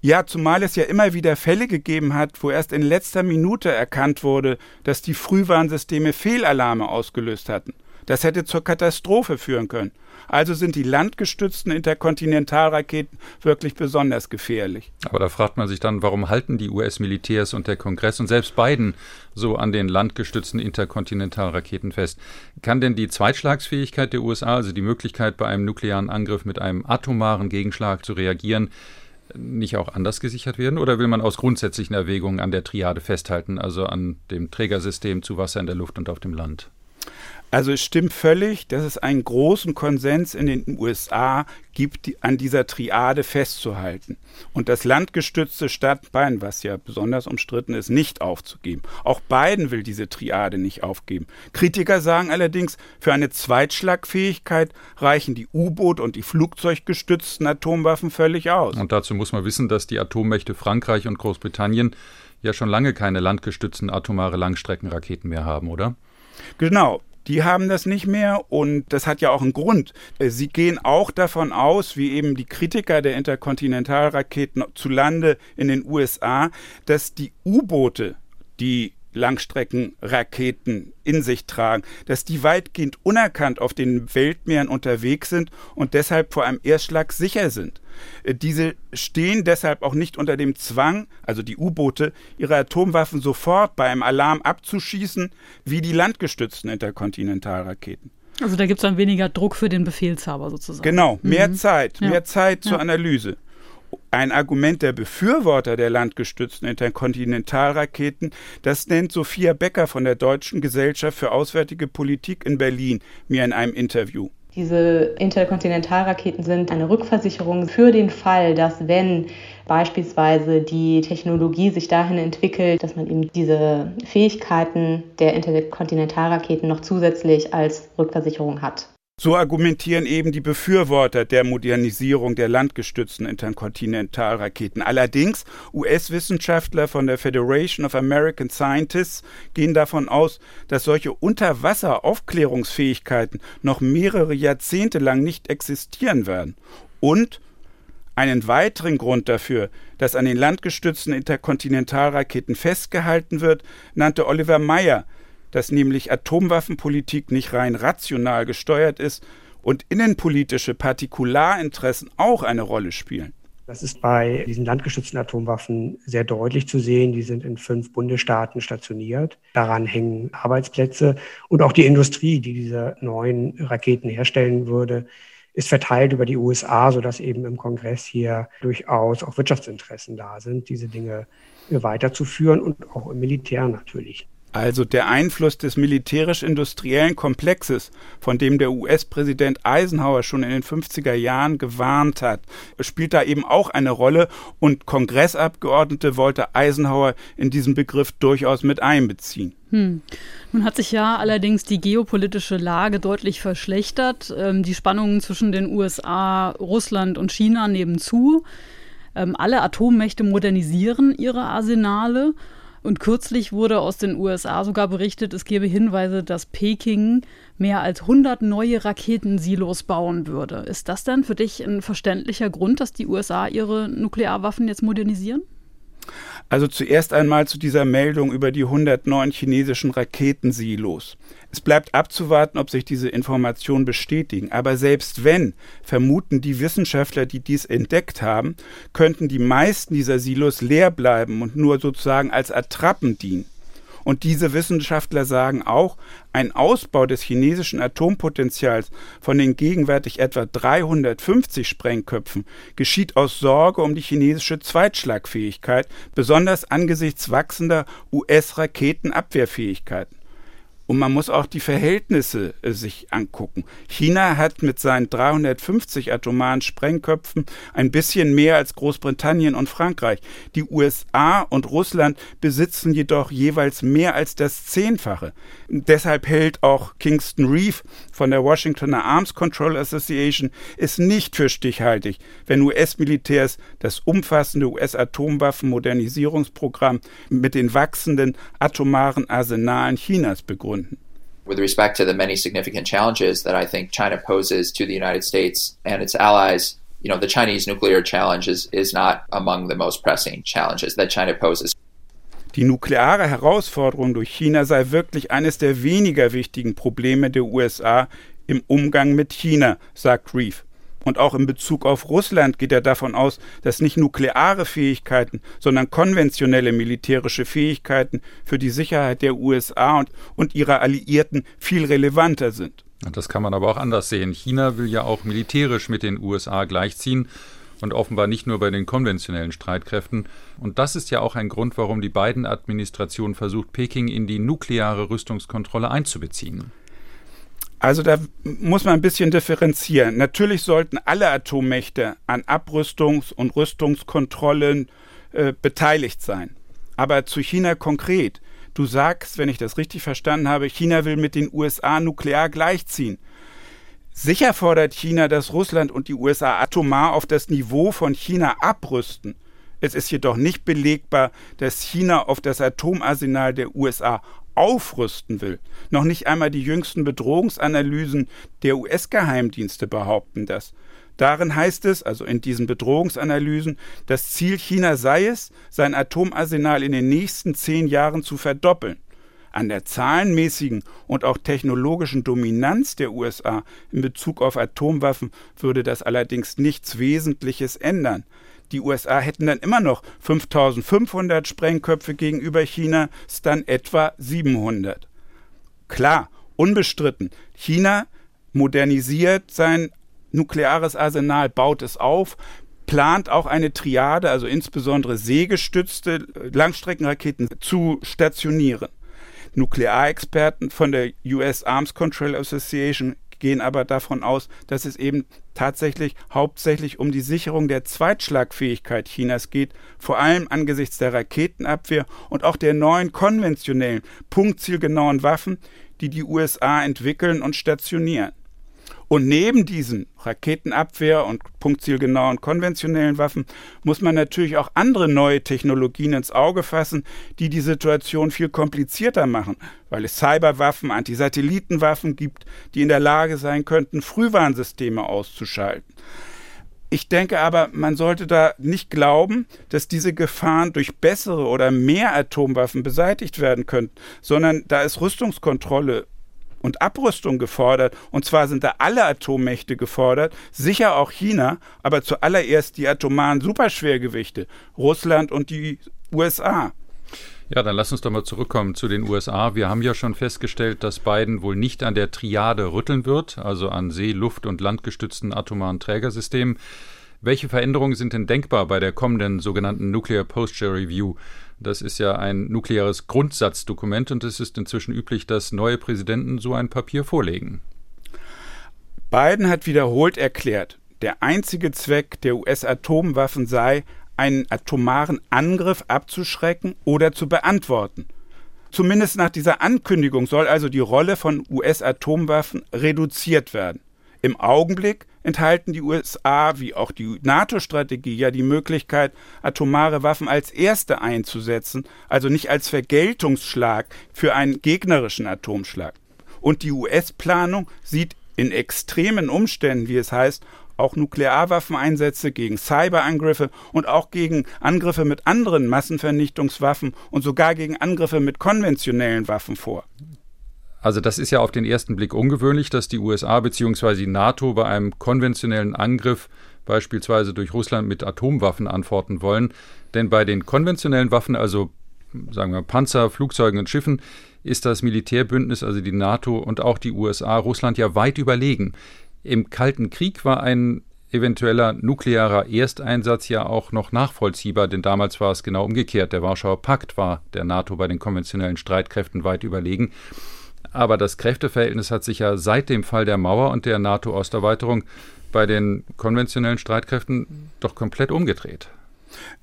Ja, zumal es ja immer wieder Fälle gegeben hat, wo erst in letzter Minute erkannt wurde, dass die Frühwarnsysteme Fehlalarme ausgelöst hatten. Das hätte zur Katastrophe führen können. Also sind die landgestützten Interkontinentalraketen wirklich besonders gefährlich. Aber da fragt man sich dann, warum halten die US-Militärs und der Kongress und selbst Biden so an den landgestützten Interkontinentalraketen fest? Kann denn die Zweitschlagsfähigkeit der USA, also die Möglichkeit, bei einem nuklearen Angriff mit einem atomaren Gegenschlag zu reagieren, nicht auch anders gesichert werden? Oder will man aus grundsätzlichen Erwägungen an der Triade festhalten, also an dem Trägersystem zu Wasser in der Luft und auf dem Land? Also es stimmt völlig, dass es einen großen Konsens in den USA gibt, die, an dieser Triade festzuhalten und das landgestützte Stadtbein, was ja besonders umstritten ist, nicht aufzugeben. Auch Biden will diese Triade nicht aufgeben. Kritiker sagen allerdings, für eine Zweitschlagfähigkeit reichen die U-Boot- und die flugzeuggestützten Atomwaffen völlig aus. Und dazu muss man wissen, dass die Atommächte Frankreich und Großbritannien ja schon lange keine landgestützten atomare Langstreckenraketen mehr haben, oder? Genau die haben das nicht mehr und das hat ja auch einen Grund. Äh, sie gehen auch davon aus, wie eben die Kritiker der Interkontinentalraketen zu Lande in den USA, dass die U-Boote, die Langstreckenraketen in sich tragen, dass die weitgehend unerkannt auf den Weltmeeren unterwegs sind und deshalb vor einem Erstschlag sicher sind. Äh, diese stehen deshalb auch nicht unter dem Zwang, also die U-Boote, ihre Atomwaffen sofort bei einem Alarm abzuschießen, wie die landgestützten Interkontinentalraketen. Also da gibt es dann weniger Druck für den Befehlshaber sozusagen. Genau, mehr mhm. Zeit, mehr ja. Zeit zur ja. Analyse. Ein Argument der Befürworter der landgestützten Interkontinentalraketen, das nennt Sophia Becker von der Deutschen Gesellschaft für Auswärtige Politik in Berlin mir in einem Interview. Diese Interkontinentalraketen sind eine Rückversicherung für den Fall, dass wenn beispielsweise die Technologie sich dahin entwickelt, dass man eben diese Fähigkeiten der Interkontinentalraketen noch zusätzlich als Rückversicherung hat. So argumentieren eben die Befürworter der Modernisierung der landgestützten Interkontinentalraketen. Allerdings, US-Wissenschaftler von der Federation of American Scientists gehen davon aus, dass solche Unterwasseraufklärungsfähigkeiten noch mehrere Jahrzehnte lang nicht existieren werden. Und einen weiteren Grund dafür, dass an den landgestützten Interkontinentalraketen festgehalten wird, nannte Oliver Meyer, dass nämlich Atomwaffenpolitik nicht rein rational gesteuert ist und innenpolitische Partikularinteressen auch eine Rolle spielen. Das ist bei diesen landgestützten Atomwaffen sehr deutlich zu sehen. Die sind in fünf Bundesstaaten stationiert. Daran hängen Arbeitsplätze und auch die Industrie, die diese neuen Raketen herstellen würde, ist verteilt über die USA, sodass eben im Kongress hier durchaus auch Wirtschaftsinteressen da sind, diese Dinge weiterzuführen und auch im Militär natürlich. Also der Einfluss des militärisch-industriellen Komplexes, von dem der US-Präsident Eisenhower schon in den 50er Jahren gewarnt hat, spielt da eben auch eine Rolle und Kongressabgeordnete wollte Eisenhower in diesen Begriff durchaus mit einbeziehen. Hm. Nun hat sich ja allerdings die geopolitische Lage deutlich verschlechtert. Ähm, die Spannungen zwischen den USA, Russland und China nehmen zu. Ähm, alle Atommächte modernisieren ihre Arsenale. Und kürzlich wurde aus den USA sogar berichtet, es gebe Hinweise, dass Peking mehr als 100 neue Raketensilos bauen würde. Ist das denn für dich ein verständlicher Grund, dass die USA ihre Nuklearwaffen jetzt modernisieren? Also zuerst einmal zu dieser Meldung über die 109 chinesischen Raketensilos. Es bleibt abzuwarten, ob sich diese Informationen bestätigen. Aber selbst wenn, vermuten die Wissenschaftler, die dies entdeckt haben, könnten die meisten dieser Silos leer bleiben und nur sozusagen als Attrappen dienen. Und diese Wissenschaftler sagen auch, ein Ausbau des chinesischen Atompotenzials von den gegenwärtig etwa 350 Sprengköpfen geschieht aus Sorge um die chinesische Zweitschlagfähigkeit, besonders angesichts wachsender US-Raketenabwehrfähigkeiten. Und man muss auch die Verhältnisse äh, sich angucken. China hat mit seinen 350 atomaren Sprengköpfen ein bisschen mehr als Großbritannien und Frankreich. Die USA und Russland besitzen jedoch jeweils mehr als das Zehnfache. Deshalb hält auch Kingston Reef von der Washingtoner Arms Control Association es nicht für stichhaltig, wenn US-Militärs das umfassende US-Atomwaffenmodernisierungsprogramm mit den wachsenden atomaren Arsenalen Chinas begründen. With respect to the many significant challenges that I think China poses to the United States and its allies, you know, the Chinese nuclear challenge is, is not among the most pressing challenges that China poses. Die nukleare Herausforderung durch China sei wirklich eines der weniger wichtigen Probleme der USA im Umgang mit China, sagt Reef. Und auch in Bezug auf Russland geht er davon aus, dass nicht nukleare Fähigkeiten, sondern konventionelle militärische Fähigkeiten für die Sicherheit der USA und, und ihrer Alliierten viel relevanter sind. Das kann man aber auch anders sehen. China will ja auch militärisch mit den USA gleichziehen und offenbar nicht nur bei den konventionellen Streitkräften. Und das ist ja auch ein Grund, warum die beiden Administrationen versucht, Peking in die nukleare Rüstungskontrolle einzubeziehen. Also da muss man ein bisschen differenzieren. Natürlich sollten alle Atommächte an Abrüstungs- und Rüstungskontrollen äh, beteiligt sein. Aber zu China konkret. Du sagst, wenn ich das richtig verstanden habe, China will mit den USA nuklear gleichziehen. Sicher fordert China, dass Russland und die USA atomar auf das Niveau von China abrüsten. Es ist jedoch nicht belegbar, dass China auf das Atomarsenal der USA aufrüsten will. Noch nicht einmal die jüngsten Bedrohungsanalysen der US-Geheimdienste behaupten das. Darin heißt es, also in diesen Bedrohungsanalysen, das Ziel China sei es, sein Atomarsenal in den nächsten zehn Jahren zu verdoppeln. An der zahlenmäßigen und auch technologischen Dominanz der USA in Bezug auf Atomwaffen würde das allerdings nichts Wesentliches ändern. Die USA hätten dann immer noch 5500 Sprengköpfe gegenüber China, ist dann etwa 700. Klar, unbestritten, China modernisiert sein nukleares Arsenal, baut es auf, plant auch eine Triade, also insbesondere seegestützte Langstreckenraketen zu stationieren. Nuklearexperten von der US Arms Control Association gehen aber davon aus, dass es eben tatsächlich hauptsächlich um die Sicherung der Zweitschlagfähigkeit Chinas geht, vor allem angesichts der Raketenabwehr und auch der neuen konventionellen, punktzielgenauen Waffen, die die USA entwickeln und stationieren. Und neben diesen Raketenabwehr und punktzielgenauen konventionellen Waffen muss man natürlich auch andere neue Technologien ins Auge fassen, die die Situation viel komplizierter machen, weil es Cyberwaffen, Antisatellitenwaffen gibt, die in der Lage sein könnten, Frühwarnsysteme auszuschalten. Ich denke aber, man sollte da nicht glauben, dass diese Gefahren durch bessere oder mehr Atomwaffen beseitigt werden könnten, sondern da ist Rüstungskontrolle und Abrüstung gefordert. Und zwar sind da alle Atommächte gefordert, sicher auch China, aber zuallererst die atomaren Superschwergewichte, Russland und die USA. Ja, dann lass uns doch mal zurückkommen zu den USA. Wir haben ja schon festgestellt, dass Biden wohl nicht an der Triade rütteln wird, also an See-, Luft- und landgestützten atomaren Trägersystemen. Welche Veränderungen sind denn denkbar bei der kommenden sogenannten Nuclear Posture Review? Das ist ja ein nukleares Grundsatzdokument und es ist inzwischen üblich, dass neue Präsidenten so ein Papier vorlegen. Biden hat wiederholt erklärt, der einzige Zweck der US-Atomwaffen sei, einen atomaren Angriff abzuschrecken oder zu beantworten. Zumindest nach dieser Ankündigung soll also die Rolle von US-Atomwaffen reduziert werden. Im Augenblick enthalten die USA wie auch die NATO-Strategie ja die Möglichkeit, atomare Waffen als erste einzusetzen, also nicht als Vergeltungsschlag für einen gegnerischen Atomschlag. Und die US-Planung sieht in extremen Umständen, wie es heißt, auch Nuklearwaffeneinsätze, gegen Cyberangriffe und auch gegen Angriffe mit anderen Massenvernichtungswaffen und sogar gegen Angriffe mit konventionellen Waffen vor. Also das ist ja auf den ersten Blick ungewöhnlich, dass die USA bzw. die NATO bei einem konventionellen Angriff beispielsweise durch Russland mit Atomwaffen antworten wollen. Denn bei den konventionellen Waffen, also sagen wir Panzer, Flugzeugen und Schiffen, ist das Militärbündnis, also die NATO und auch die USA, Russland ja weit überlegen. Im Kalten Krieg war ein eventueller nuklearer Ersteinsatz ja auch noch nachvollziehbar, denn damals war es genau umgekehrt. Der Warschauer Pakt war der NATO bei den konventionellen Streitkräften weit überlegen. Aber das Kräfteverhältnis hat sich ja seit dem Fall der Mauer und der NATO-Osterweiterung bei den konventionellen Streitkräften doch komplett umgedreht.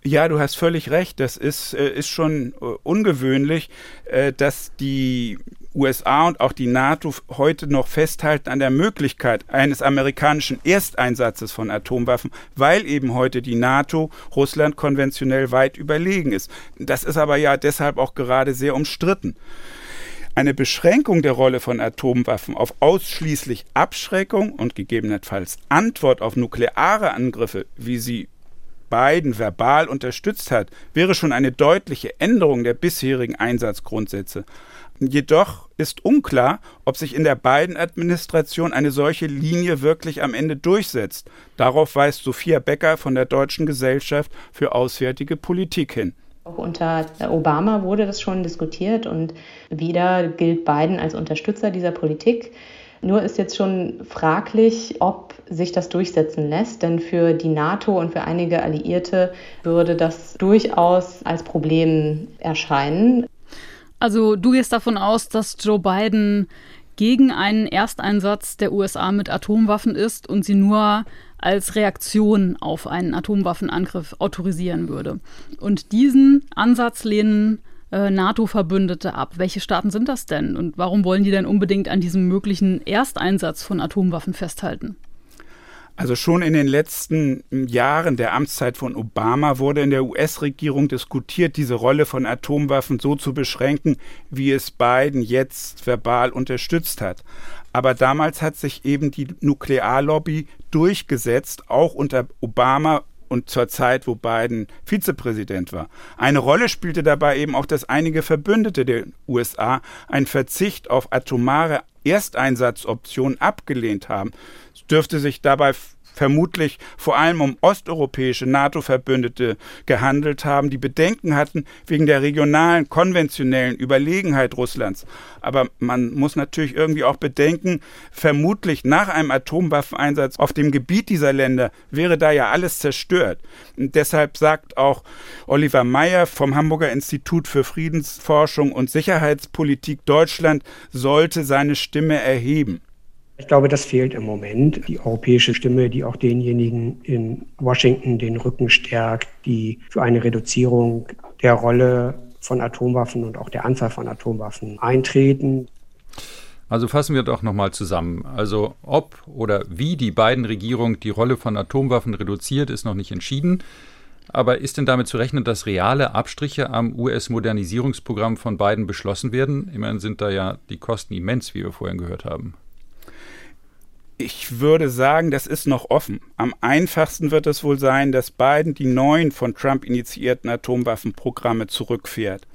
Ja, du hast völlig recht. Das ist, äh, ist schon äh, ungewöhnlich, äh, dass die USA und auch die NATO heute noch festhalten an der Möglichkeit eines amerikanischen Ersteinsatzes von Atomwaffen, weil eben heute die NATO Russland konventionell weit überlegen ist. Das ist aber ja deshalb auch gerade sehr umstritten. Eine Beschränkung der Rolle von Atomwaffen auf ausschließlich Abschreckung und gegebenenfalls Antwort auf nukleare Angriffe, wie sie Biden verbal unterstützt hat, wäre schon eine deutliche Änderung der bisherigen Einsatzgrundsätze. Jedoch ist unklar, ob sich in der Biden-Administration eine solche Linie wirklich am Ende durchsetzt. Darauf weist Sophia Becker von der Deutschen Gesellschaft für Auswärtige Politik hin. Auch unter Obama wurde das schon diskutiert und wieder gilt Biden als Unterstützer dieser Politik. Nur ist jetzt schon fraglich, ob sich das durchsetzen lässt, denn für die NATO und für einige Alliierte würde das durchaus als Problem erscheinen. Also du gehst davon aus, dass Joe Biden gegen einen Ersteinsatz der USA mit Atomwaffen ist und sie nur als Reaktion auf einen Atomwaffenangriff autorisieren würde. Und diesen Ansatz lehnen äh, NATO-Verbündete ab. Welche Staaten sind das denn? Und warum wollen die denn unbedingt an diesem möglichen Ersteinsatz von Atomwaffen festhalten? Also schon in den letzten Jahren der Amtszeit von Obama wurde in der US-Regierung diskutiert, diese Rolle von Atomwaffen so zu beschränken, wie es Biden jetzt verbal unterstützt hat. Aber damals hat sich eben die Nuklearlobby durchgesetzt, auch unter Obama und zur Zeit, wo Biden Vizepräsident war. Eine Rolle spielte dabei eben auch, dass einige Verbündete der USA einen Verzicht auf atomare Ersteinsatzoptionen abgelehnt haben. Es dürfte sich dabei vermutlich vor allem um osteuropäische NATO-Verbündete gehandelt haben, die Bedenken hatten wegen der regionalen, konventionellen Überlegenheit Russlands. Aber man muss natürlich irgendwie auch bedenken, vermutlich nach einem Atomwaffeneinsatz auf dem Gebiet dieser Länder wäre da ja alles zerstört. Und deshalb sagt auch Oliver Meyer vom Hamburger Institut für Friedensforschung und Sicherheitspolitik Deutschland sollte seine Stimme erheben. Ich glaube, das fehlt im Moment. Die europäische Stimme, die auch denjenigen in Washington den Rücken stärkt, die für eine Reduzierung der Rolle von Atomwaffen und auch der Anzahl von Atomwaffen eintreten. Also fassen wir doch nochmal zusammen. Also ob oder wie die beiden Regierung die Rolle von Atomwaffen reduziert, ist noch nicht entschieden. Aber ist denn damit zu rechnen, dass reale Abstriche am US-Modernisierungsprogramm von beiden beschlossen werden? Immerhin sind da ja die Kosten immens, wie wir vorhin gehört haben. Ich würde sagen, das ist noch offen. Am einfachsten wird es wohl sein, dass Biden die neuen von Trump initiierten Atomwaffenprogramme zurückfährt.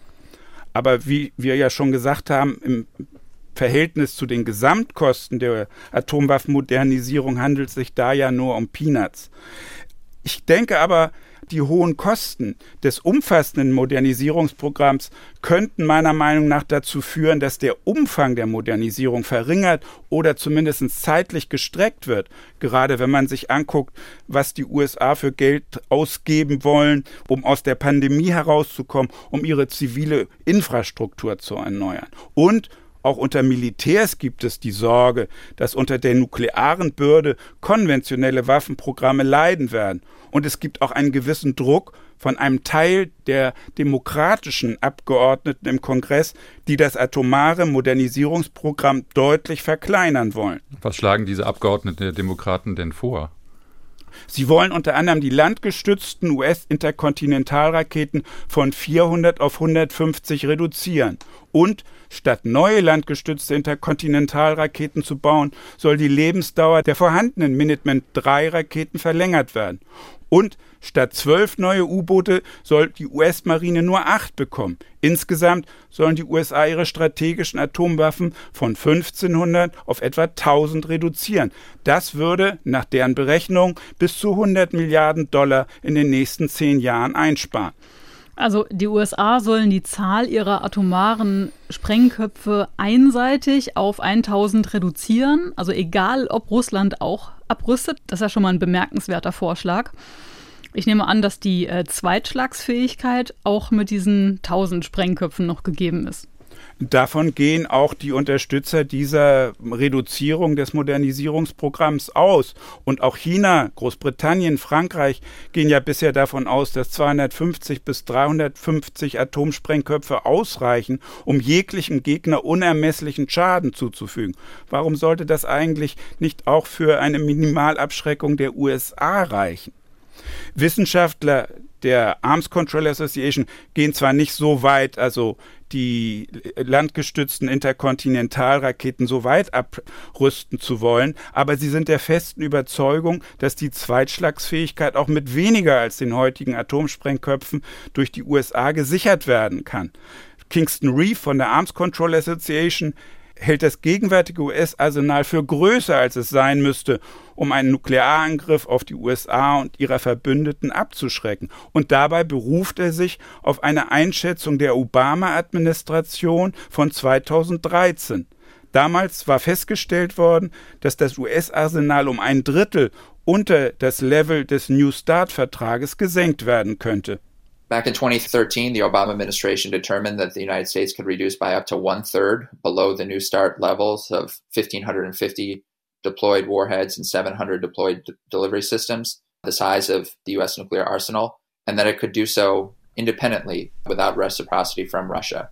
Aber wie wir ja schon gesagt haben, im Verhältnis zu den Gesamtkosten der Atomwaffenmodernisierung handelt es sich da ja nur um Peanuts. Ich denke aber, die hohen Kosten des umfassenden Modernisierungsprogramms könnten meiner Meinung nach dazu führen, dass der Umfang der Modernisierung verringert oder zumindest zeitlich gestreckt wird. Gerade wenn man sich anguckt, was die USA für Geld ausgeben wollen, um aus der Pandemie herauszukommen, um ihre zivile Infrastruktur zu erneuern. Und auch unter Militärs gibt es die Sorge, dass unter der nuklearen Bürde konventionelle Waffenprogramme leiden werden. Und es gibt auch einen gewissen Druck von einem Teil der demokratischen Abgeordneten im Kongress, die das atomare Modernisierungsprogramm deutlich verkleinern wollen. Was schlagen diese Abgeordneten der Demokraten denn vor? Sie wollen unter anderem die landgestützten US-Interkontinentalraketen von 400 auf 150 reduzieren. Und statt neue landgestützte Interkontinentalraketen zu bauen, soll die Lebensdauer der vorhandenen Minuteman III Raketen verlängert werden. Und statt zwölf neue U-Boote soll die US-Marine nur acht bekommen. Insgesamt sollen die USA ihre strategischen Atomwaffen von 1500 auf etwa 1000 reduzieren. Das würde nach deren Berechnung bis zu 100 Milliarden Dollar in den nächsten zehn Jahren einsparen. Also die USA sollen die Zahl ihrer atomaren Sprengköpfe einseitig auf 1000 reduzieren, also egal ob Russland auch abrüstet. Das ist ja schon mal ein bemerkenswerter Vorschlag. Ich nehme an, dass die äh, Zweitschlagsfähigkeit auch mit diesen 1000 Sprengköpfen noch gegeben ist. Davon gehen auch die Unterstützer dieser Reduzierung des Modernisierungsprogramms aus. Und auch China, Großbritannien, Frankreich gehen ja bisher davon aus, dass 250 bis 350 Atomsprengköpfe ausreichen, um jeglichen Gegner unermesslichen Schaden zuzufügen. Warum sollte das eigentlich nicht auch für eine Minimalabschreckung der USA reichen? Wissenschaftler der Arms Control Association gehen zwar nicht so weit, also die landgestützten Interkontinentalraketen so weit abrüsten zu wollen, aber sie sind der festen Überzeugung, dass die Zweitschlagsfähigkeit auch mit weniger als den heutigen Atomsprengköpfen durch die USA gesichert werden kann. Kingston Reef von der Arms Control Association hält das gegenwärtige US-Arsenal für größer, als es sein müsste, um einen Nuklearangriff auf die USA und ihrer Verbündeten abzuschrecken. Und dabei beruft er sich auf eine Einschätzung der Obama-Administration von 2013. Damals war festgestellt worden, dass das US-Arsenal um ein Drittel unter das Level des New Start-Vertrages gesenkt werden könnte. Back in 2013, the Obama administration determined that the United States could reduce by up to one third below the New START levels of 1,550 deployed warheads and 700 deployed d- delivery systems, the size of the U.S. nuclear arsenal, and that it could do so independently without reciprocity from Russia.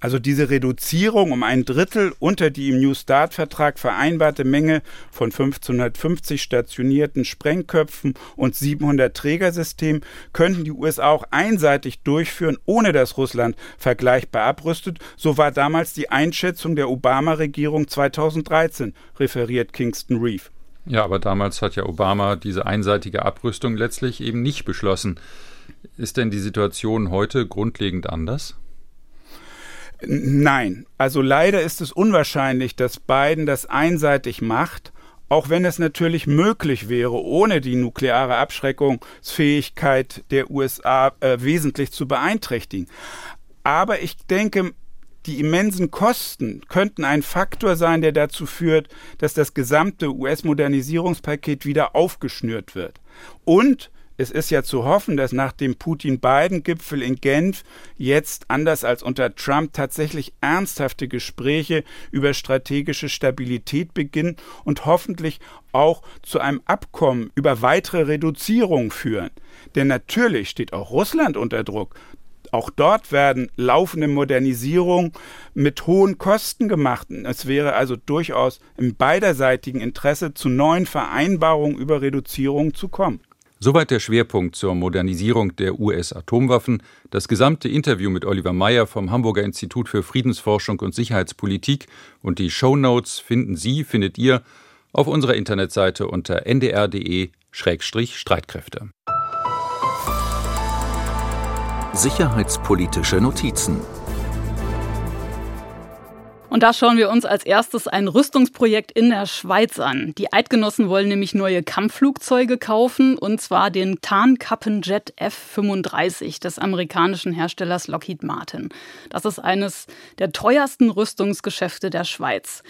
Also diese Reduzierung um ein Drittel unter die im New Start-Vertrag vereinbarte Menge von 1550 stationierten Sprengköpfen und 700 Trägersystemen könnten die USA auch einseitig durchführen, ohne dass Russland vergleichbar abrüstet. So war damals die Einschätzung der Obama-Regierung 2013, referiert Kingston Reef. Ja, aber damals hat ja Obama diese einseitige Abrüstung letztlich eben nicht beschlossen. Ist denn die Situation heute grundlegend anders? Nein, also leider ist es unwahrscheinlich, dass Biden das einseitig macht, auch wenn es natürlich möglich wäre, ohne die nukleare Abschreckungsfähigkeit der USA äh, wesentlich zu beeinträchtigen. Aber ich denke, die immensen Kosten könnten ein Faktor sein, der dazu führt, dass das gesamte US-Modernisierungspaket wieder aufgeschnürt wird. Und es ist ja zu hoffen, dass nach dem Putin-Biden-Gipfel in Genf jetzt, anders als unter Trump, tatsächlich ernsthafte Gespräche über strategische Stabilität beginnen und hoffentlich auch zu einem Abkommen über weitere Reduzierung führen. Denn natürlich steht auch Russland unter Druck. Auch dort werden laufende Modernisierungen mit hohen Kosten gemacht. Es wäre also durchaus im beiderseitigen Interesse, zu neuen Vereinbarungen über Reduzierung zu kommen. Soweit der Schwerpunkt zur Modernisierung der US-Atomwaffen. Das gesamte Interview mit Oliver Meyer vom Hamburger Institut für Friedensforschung und Sicherheitspolitik und die Show Notes finden Sie, findet ihr auf unserer Internetseite unter ndr.de-streitkräfte. Sicherheitspolitische Notizen und da schauen wir uns als erstes ein Rüstungsprojekt in der Schweiz an. Die Eidgenossen wollen nämlich neue Kampfflugzeuge kaufen, und zwar den Tarnkappenjet F-35 des amerikanischen Herstellers Lockheed Martin. Das ist eines der teuersten Rüstungsgeschäfte der Schweiz.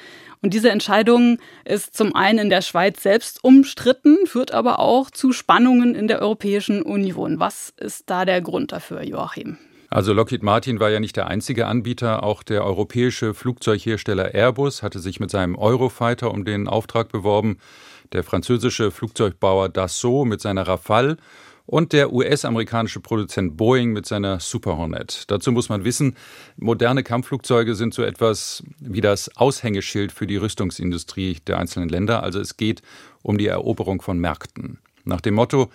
Und diese Entscheidung ist zum einen in der Schweiz selbst umstritten, führt aber auch zu Spannungen in der Europäischen Union. Was ist da der Grund dafür, Joachim? Also Lockheed Martin war ja nicht der einzige Anbieter, auch der europäische Flugzeughersteller Airbus hatte sich mit seinem Eurofighter um den Auftrag beworben, der französische Flugzeugbauer Dassault mit seiner Rafale und der US-amerikanische Produzent Boeing mit seiner Super Hornet. Dazu muss man wissen, moderne Kampfflugzeuge sind so etwas wie das Aushängeschild für die Rüstungsindustrie der einzelnen Länder, also es geht um die Eroberung von Märkten. Nach dem Motto,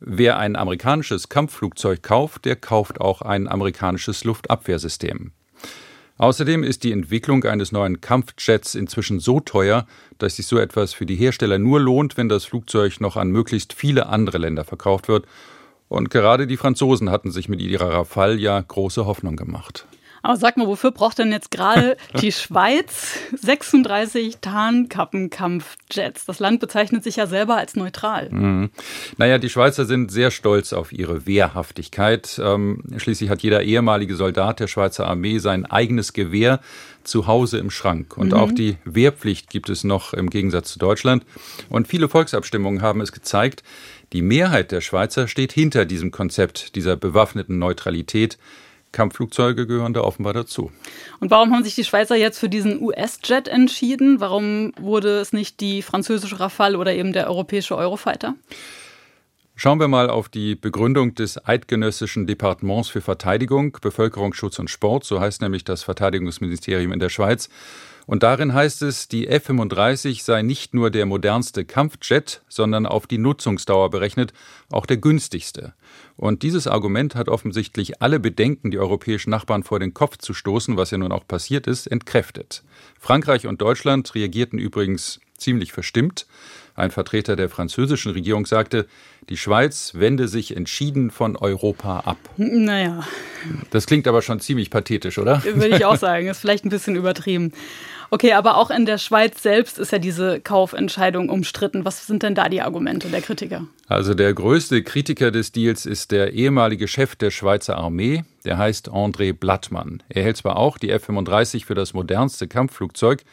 wer ein amerikanisches Kampfflugzeug kauft, der kauft auch ein amerikanisches Luftabwehrsystem. Außerdem ist die Entwicklung eines neuen Kampfjets inzwischen so teuer, dass sich so etwas für die Hersteller nur lohnt, wenn das Flugzeug noch an möglichst viele andere Länder verkauft wird. Und gerade die Franzosen hatten sich mit ihrer Rafale ja große Hoffnung gemacht. Aber sag mal, wofür braucht denn jetzt gerade die Schweiz 36 Tarnkappenkampfjets? Das Land bezeichnet sich ja selber als neutral. Mhm. Naja, die Schweizer sind sehr stolz auf ihre Wehrhaftigkeit. Ähm, schließlich hat jeder ehemalige Soldat der Schweizer Armee sein eigenes Gewehr zu Hause im Schrank. Und mhm. auch die Wehrpflicht gibt es noch im Gegensatz zu Deutschland. Und viele Volksabstimmungen haben es gezeigt, die Mehrheit der Schweizer steht hinter diesem Konzept dieser bewaffneten Neutralität. Kampfflugzeuge gehören da offenbar dazu. Und warum haben sich die Schweizer jetzt für diesen US-Jet entschieden? Warum wurde es nicht die französische Rafale oder eben der europäische Eurofighter? Schauen wir mal auf die Begründung des Eidgenössischen Departements für Verteidigung, Bevölkerungsschutz und Sport, so heißt nämlich das Verteidigungsministerium in der Schweiz. Und darin heißt es, die F-35 sei nicht nur der modernste Kampfjet, sondern auf die Nutzungsdauer berechnet auch der günstigste. Und dieses Argument hat offensichtlich alle Bedenken, die europäischen Nachbarn vor den Kopf zu stoßen, was ja nun auch passiert ist, entkräftet. Frankreich und Deutschland reagierten übrigens ziemlich verstimmt. Ein Vertreter der französischen Regierung sagte, die Schweiz wende sich entschieden von Europa ab. Naja. Das klingt aber schon ziemlich pathetisch, oder? Würde ich auch sagen. Ist vielleicht ein bisschen übertrieben. Okay, aber auch in der Schweiz selbst ist ja diese Kaufentscheidung umstritten. Was sind denn da die Argumente der Kritiker? Also der größte Kritiker des Deals ist der ehemalige Chef der Schweizer Armee, der heißt André Blattmann. Er hält zwar auch die F-35 für das modernste Kampfflugzeug,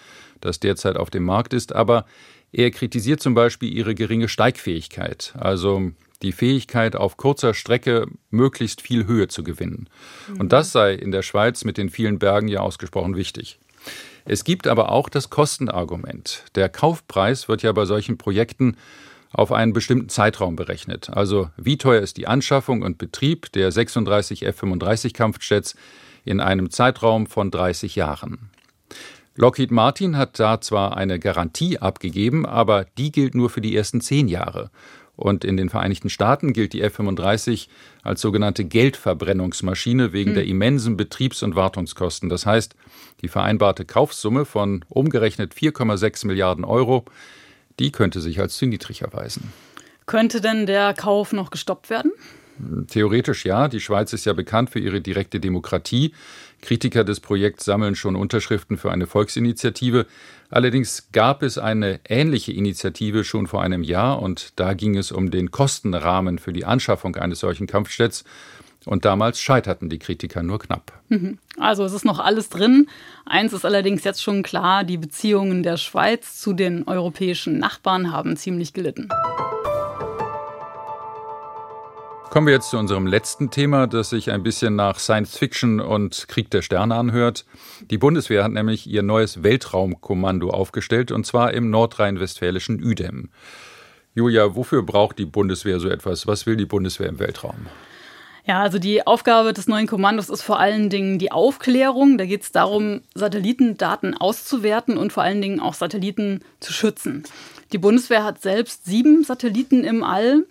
das derzeit auf dem Markt ist, aber er kritisiert zum Beispiel ihre geringe Steigfähigkeit, also die Fähigkeit, auf kurzer Strecke möglichst viel Höhe zu gewinnen. Und das sei in der Schweiz mit den vielen Bergen ja ausgesprochen wichtig. Es gibt aber auch das Kostenargument. Der Kaufpreis wird ja bei solchen Projekten auf einen bestimmten Zeitraum berechnet. Also wie teuer ist die Anschaffung und Betrieb der 36 F-35 Kampfjets in einem Zeitraum von 30 Jahren. Lockheed Martin hat da zwar eine Garantie abgegeben, aber die gilt nur für die ersten zehn Jahre. Und in den Vereinigten Staaten gilt die F-35 als sogenannte Geldverbrennungsmaschine wegen hm. der immensen Betriebs- und Wartungskosten. Das heißt, die vereinbarte Kaufsumme von umgerechnet 4,6 Milliarden Euro, die könnte sich als zu niedrig erweisen. Könnte denn der Kauf noch gestoppt werden? Theoretisch ja. Die Schweiz ist ja bekannt für ihre direkte Demokratie. Kritiker des Projekts sammeln schon Unterschriften für eine Volksinitiative. Allerdings gab es eine ähnliche Initiative schon vor einem Jahr und da ging es um den Kostenrahmen für die Anschaffung eines solchen Kampfjets. Und damals scheiterten die Kritiker nur knapp. Mhm. Also es ist noch alles drin. Eins ist allerdings jetzt schon klar, die Beziehungen der Schweiz zu den europäischen Nachbarn haben ziemlich gelitten. Kommen wir jetzt zu unserem letzten Thema, das sich ein bisschen nach Science Fiction und Krieg der Sterne anhört. Die Bundeswehr hat nämlich ihr neues Weltraumkommando aufgestellt, und zwar im nordrhein-westfälischen Uedem. Julia, wofür braucht die Bundeswehr so etwas? Was will die Bundeswehr im Weltraum? Ja, also die Aufgabe des neuen Kommandos ist vor allen Dingen die Aufklärung. Da geht es darum, Satellitendaten auszuwerten und vor allen Dingen auch Satelliten zu schützen. Die Bundeswehr hat selbst sieben Satelliten im All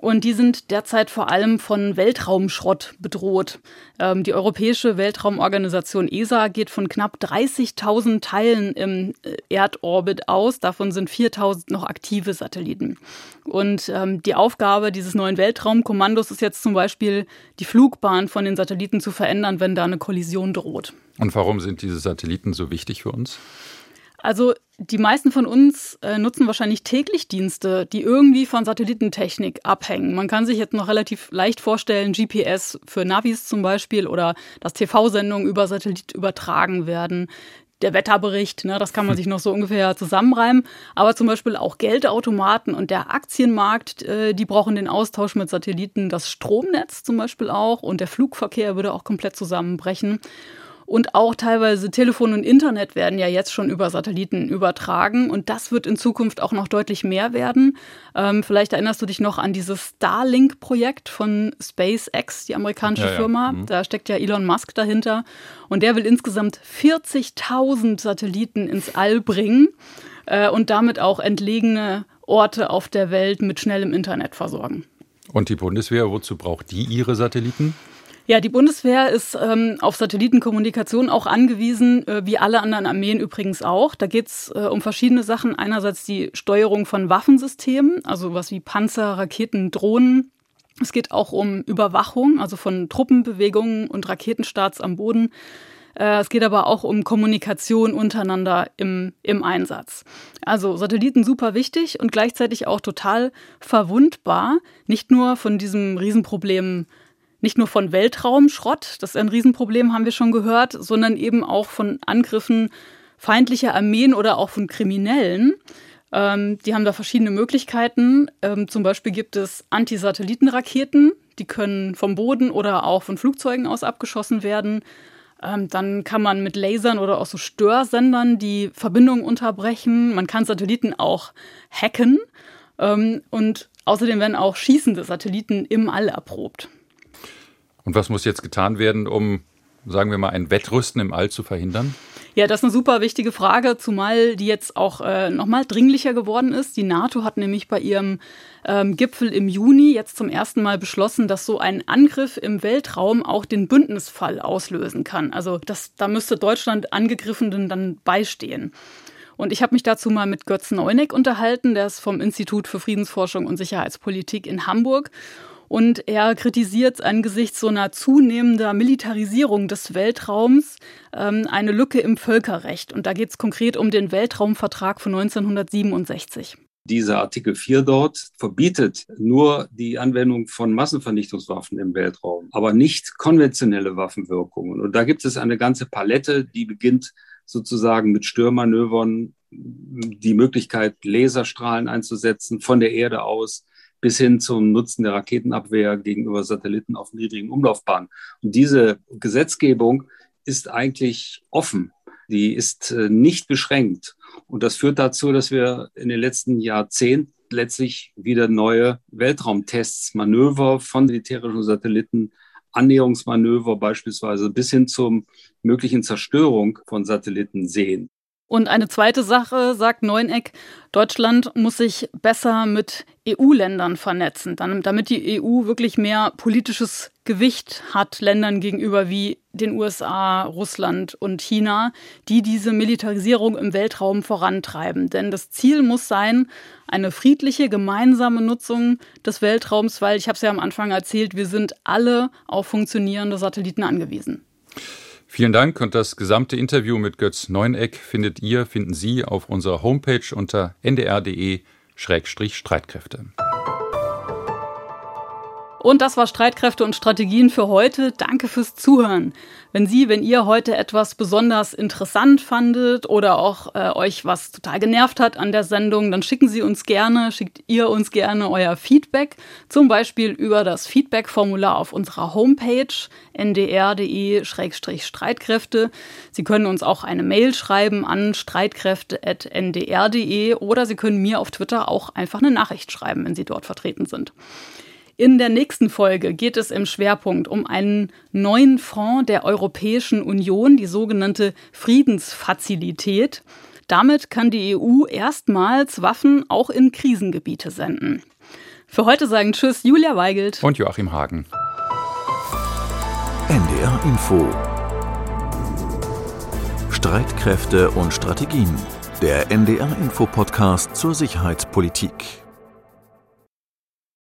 und die sind derzeit vor allem von Weltraumschrott bedroht. Ähm, die Europäische Weltraumorganisation ESA geht von knapp 30.000 Teilen im äh, Erdorbit aus. Davon sind 4.000 noch aktive Satelliten. Und ähm, die Aufgabe dieses neuen Weltraumkommandos ist jetzt zum Beispiel, die Flugbahn von den Satelliten zu verändern, wenn da eine Kollision droht. Und warum sind diese Satelliten so wichtig für uns? Also die meisten von uns äh, nutzen wahrscheinlich täglich Dienste, die irgendwie von Satellitentechnik abhängen. Man kann sich jetzt noch relativ leicht vorstellen, GPS für Navis zum Beispiel oder dass TV-Sendungen über Satellit übertragen werden. Der Wetterbericht, ne, das kann man sich noch so ungefähr zusammenreimen. Aber zum Beispiel auch Geldautomaten und der Aktienmarkt, äh, die brauchen den Austausch mit Satelliten. Das Stromnetz zum Beispiel auch und der Flugverkehr würde auch komplett zusammenbrechen. Und auch teilweise Telefon und Internet werden ja jetzt schon über Satelliten übertragen. Und das wird in Zukunft auch noch deutlich mehr werden. Ähm, vielleicht erinnerst du dich noch an dieses Starlink-Projekt von SpaceX, die amerikanische ja, Firma. Ja. Mhm. Da steckt ja Elon Musk dahinter. Und der will insgesamt 40.000 Satelliten ins All bringen äh, und damit auch entlegene Orte auf der Welt mit schnellem Internet versorgen. Und die Bundeswehr, wozu braucht die ihre Satelliten? Ja, die Bundeswehr ist ähm, auf Satellitenkommunikation auch angewiesen, äh, wie alle anderen Armeen übrigens auch. Da geht's äh, um verschiedene Sachen. Einerseits die Steuerung von Waffensystemen, also was wie Panzer, Raketen, Drohnen. Es geht auch um Überwachung, also von Truppenbewegungen und Raketenstarts am Boden. Äh, es geht aber auch um Kommunikation untereinander im, im Einsatz. Also Satelliten super wichtig und gleichzeitig auch total verwundbar. Nicht nur von diesem Riesenproblem, nicht nur von Weltraumschrott, das ist ein Riesenproblem, haben wir schon gehört, sondern eben auch von Angriffen feindlicher Armeen oder auch von Kriminellen. Ähm, die haben da verschiedene Möglichkeiten. Ähm, zum Beispiel gibt es Antisatellitenraketen, die können vom Boden oder auch von Flugzeugen aus abgeschossen werden. Ähm, dann kann man mit Lasern oder auch so Störsendern die Verbindung unterbrechen. Man kann Satelliten auch hacken. Ähm, und außerdem werden auch schießende Satelliten im All erprobt. Und was muss jetzt getan werden, um, sagen wir mal, ein Wettrüsten im All zu verhindern? Ja, das ist eine super wichtige Frage, zumal die jetzt auch äh, nochmal dringlicher geworden ist. Die NATO hat nämlich bei ihrem ähm, Gipfel im Juni jetzt zum ersten Mal beschlossen, dass so ein Angriff im Weltraum auch den Bündnisfall auslösen kann. Also das, da müsste Deutschland Angegriffenen dann beistehen. Und ich habe mich dazu mal mit Götz Neuneck unterhalten, der ist vom Institut für Friedensforschung und Sicherheitspolitik in Hamburg. Und er kritisiert angesichts so einer zunehmender Militarisierung des Weltraums ähm, eine Lücke im Völkerrecht. Und da geht es konkret um den Weltraumvertrag von 1967 dieser Artikel 4 dort verbietet nur die Anwendung von Massenvernichtungswaffen im Weltraum, aber nicht konventionelle Waffenwirkungen. Und da gibt es eine ganze Palette, die beginnt sozusagen mit Störmanövern, die Möglichkeit, Laserstrahlen einzusetzen von der Erde aus, bis hin zum Nutzen der Raketenabwehr gegenüber Satelliten auf niedrigen Umlaufbahnen. Und diese Gesetzgebung ist eigentlich offen. Die ist äh, nicht beschränkt. Und das führt dazu, dass wir in den letzten Jahrzehnten letztlich wieder neue Weltraumtests, Manöver von militärischen Satelliten, Annäherungsmanöver beispielsweise bis hin zur möglichen Zerstörung von Satelliten sehen. Und eine zweite Sache, sagt Neuneck, Deutschland muss sich besser mit EU-Ländern vernetzen, damit die EU wirklich mehr politisches Gewicht hat Ländern gegenüber wie den USA, Russland und China, die diese Militarisierung im Weltraum vorantreiben. Denn das Ziel muss sein, eine friedliche gemeinsame Nutzung des Weltraums, weil ich habe es ja am Anfang erzählt, wir sind alle auf funktionierende Satelliten angewiesen. Vielen Dank und das gesamte Interview mit Götz Neuneck findet ihr, finden Sie auf unserer Homepage unter ndr.de-streitkräfte. Und das war Streitkräfte und Strategien für heute. Danke fürs Zuhören. Wenn Sie, wenn ihr heute etwas besonders interessant fandet oder auch äh, euch was total genervt hat an der Sendung, dann schicken Sie uns gerne, schickt ihr uns gerne euer Feedback, zum Beispiel über das Feedback-Formular auf unserer Homepage ndr.de-streitkräfte. Sie können uns auch eine Mail schreiben an streitkräfte.ndr.de oder Sie können mir auf Twitter auch einfach eine Nachricht schreiben, wenn Sie dort vertreten sind. In der nächsten Folge geht es im Schwerpunkt um einen neuen Fonds der Europäischen Union, die sogenannte Friedensfazilität. Damit kann die EU erstmals Waffen auch in Krisengebiete senden. Für heute sagen Tschüss Julia Weigelt und Joachim Hagen. NDR Info Streitkräfte und Strategien. Der NDR Info Podcast zur Sicherheitspolitik.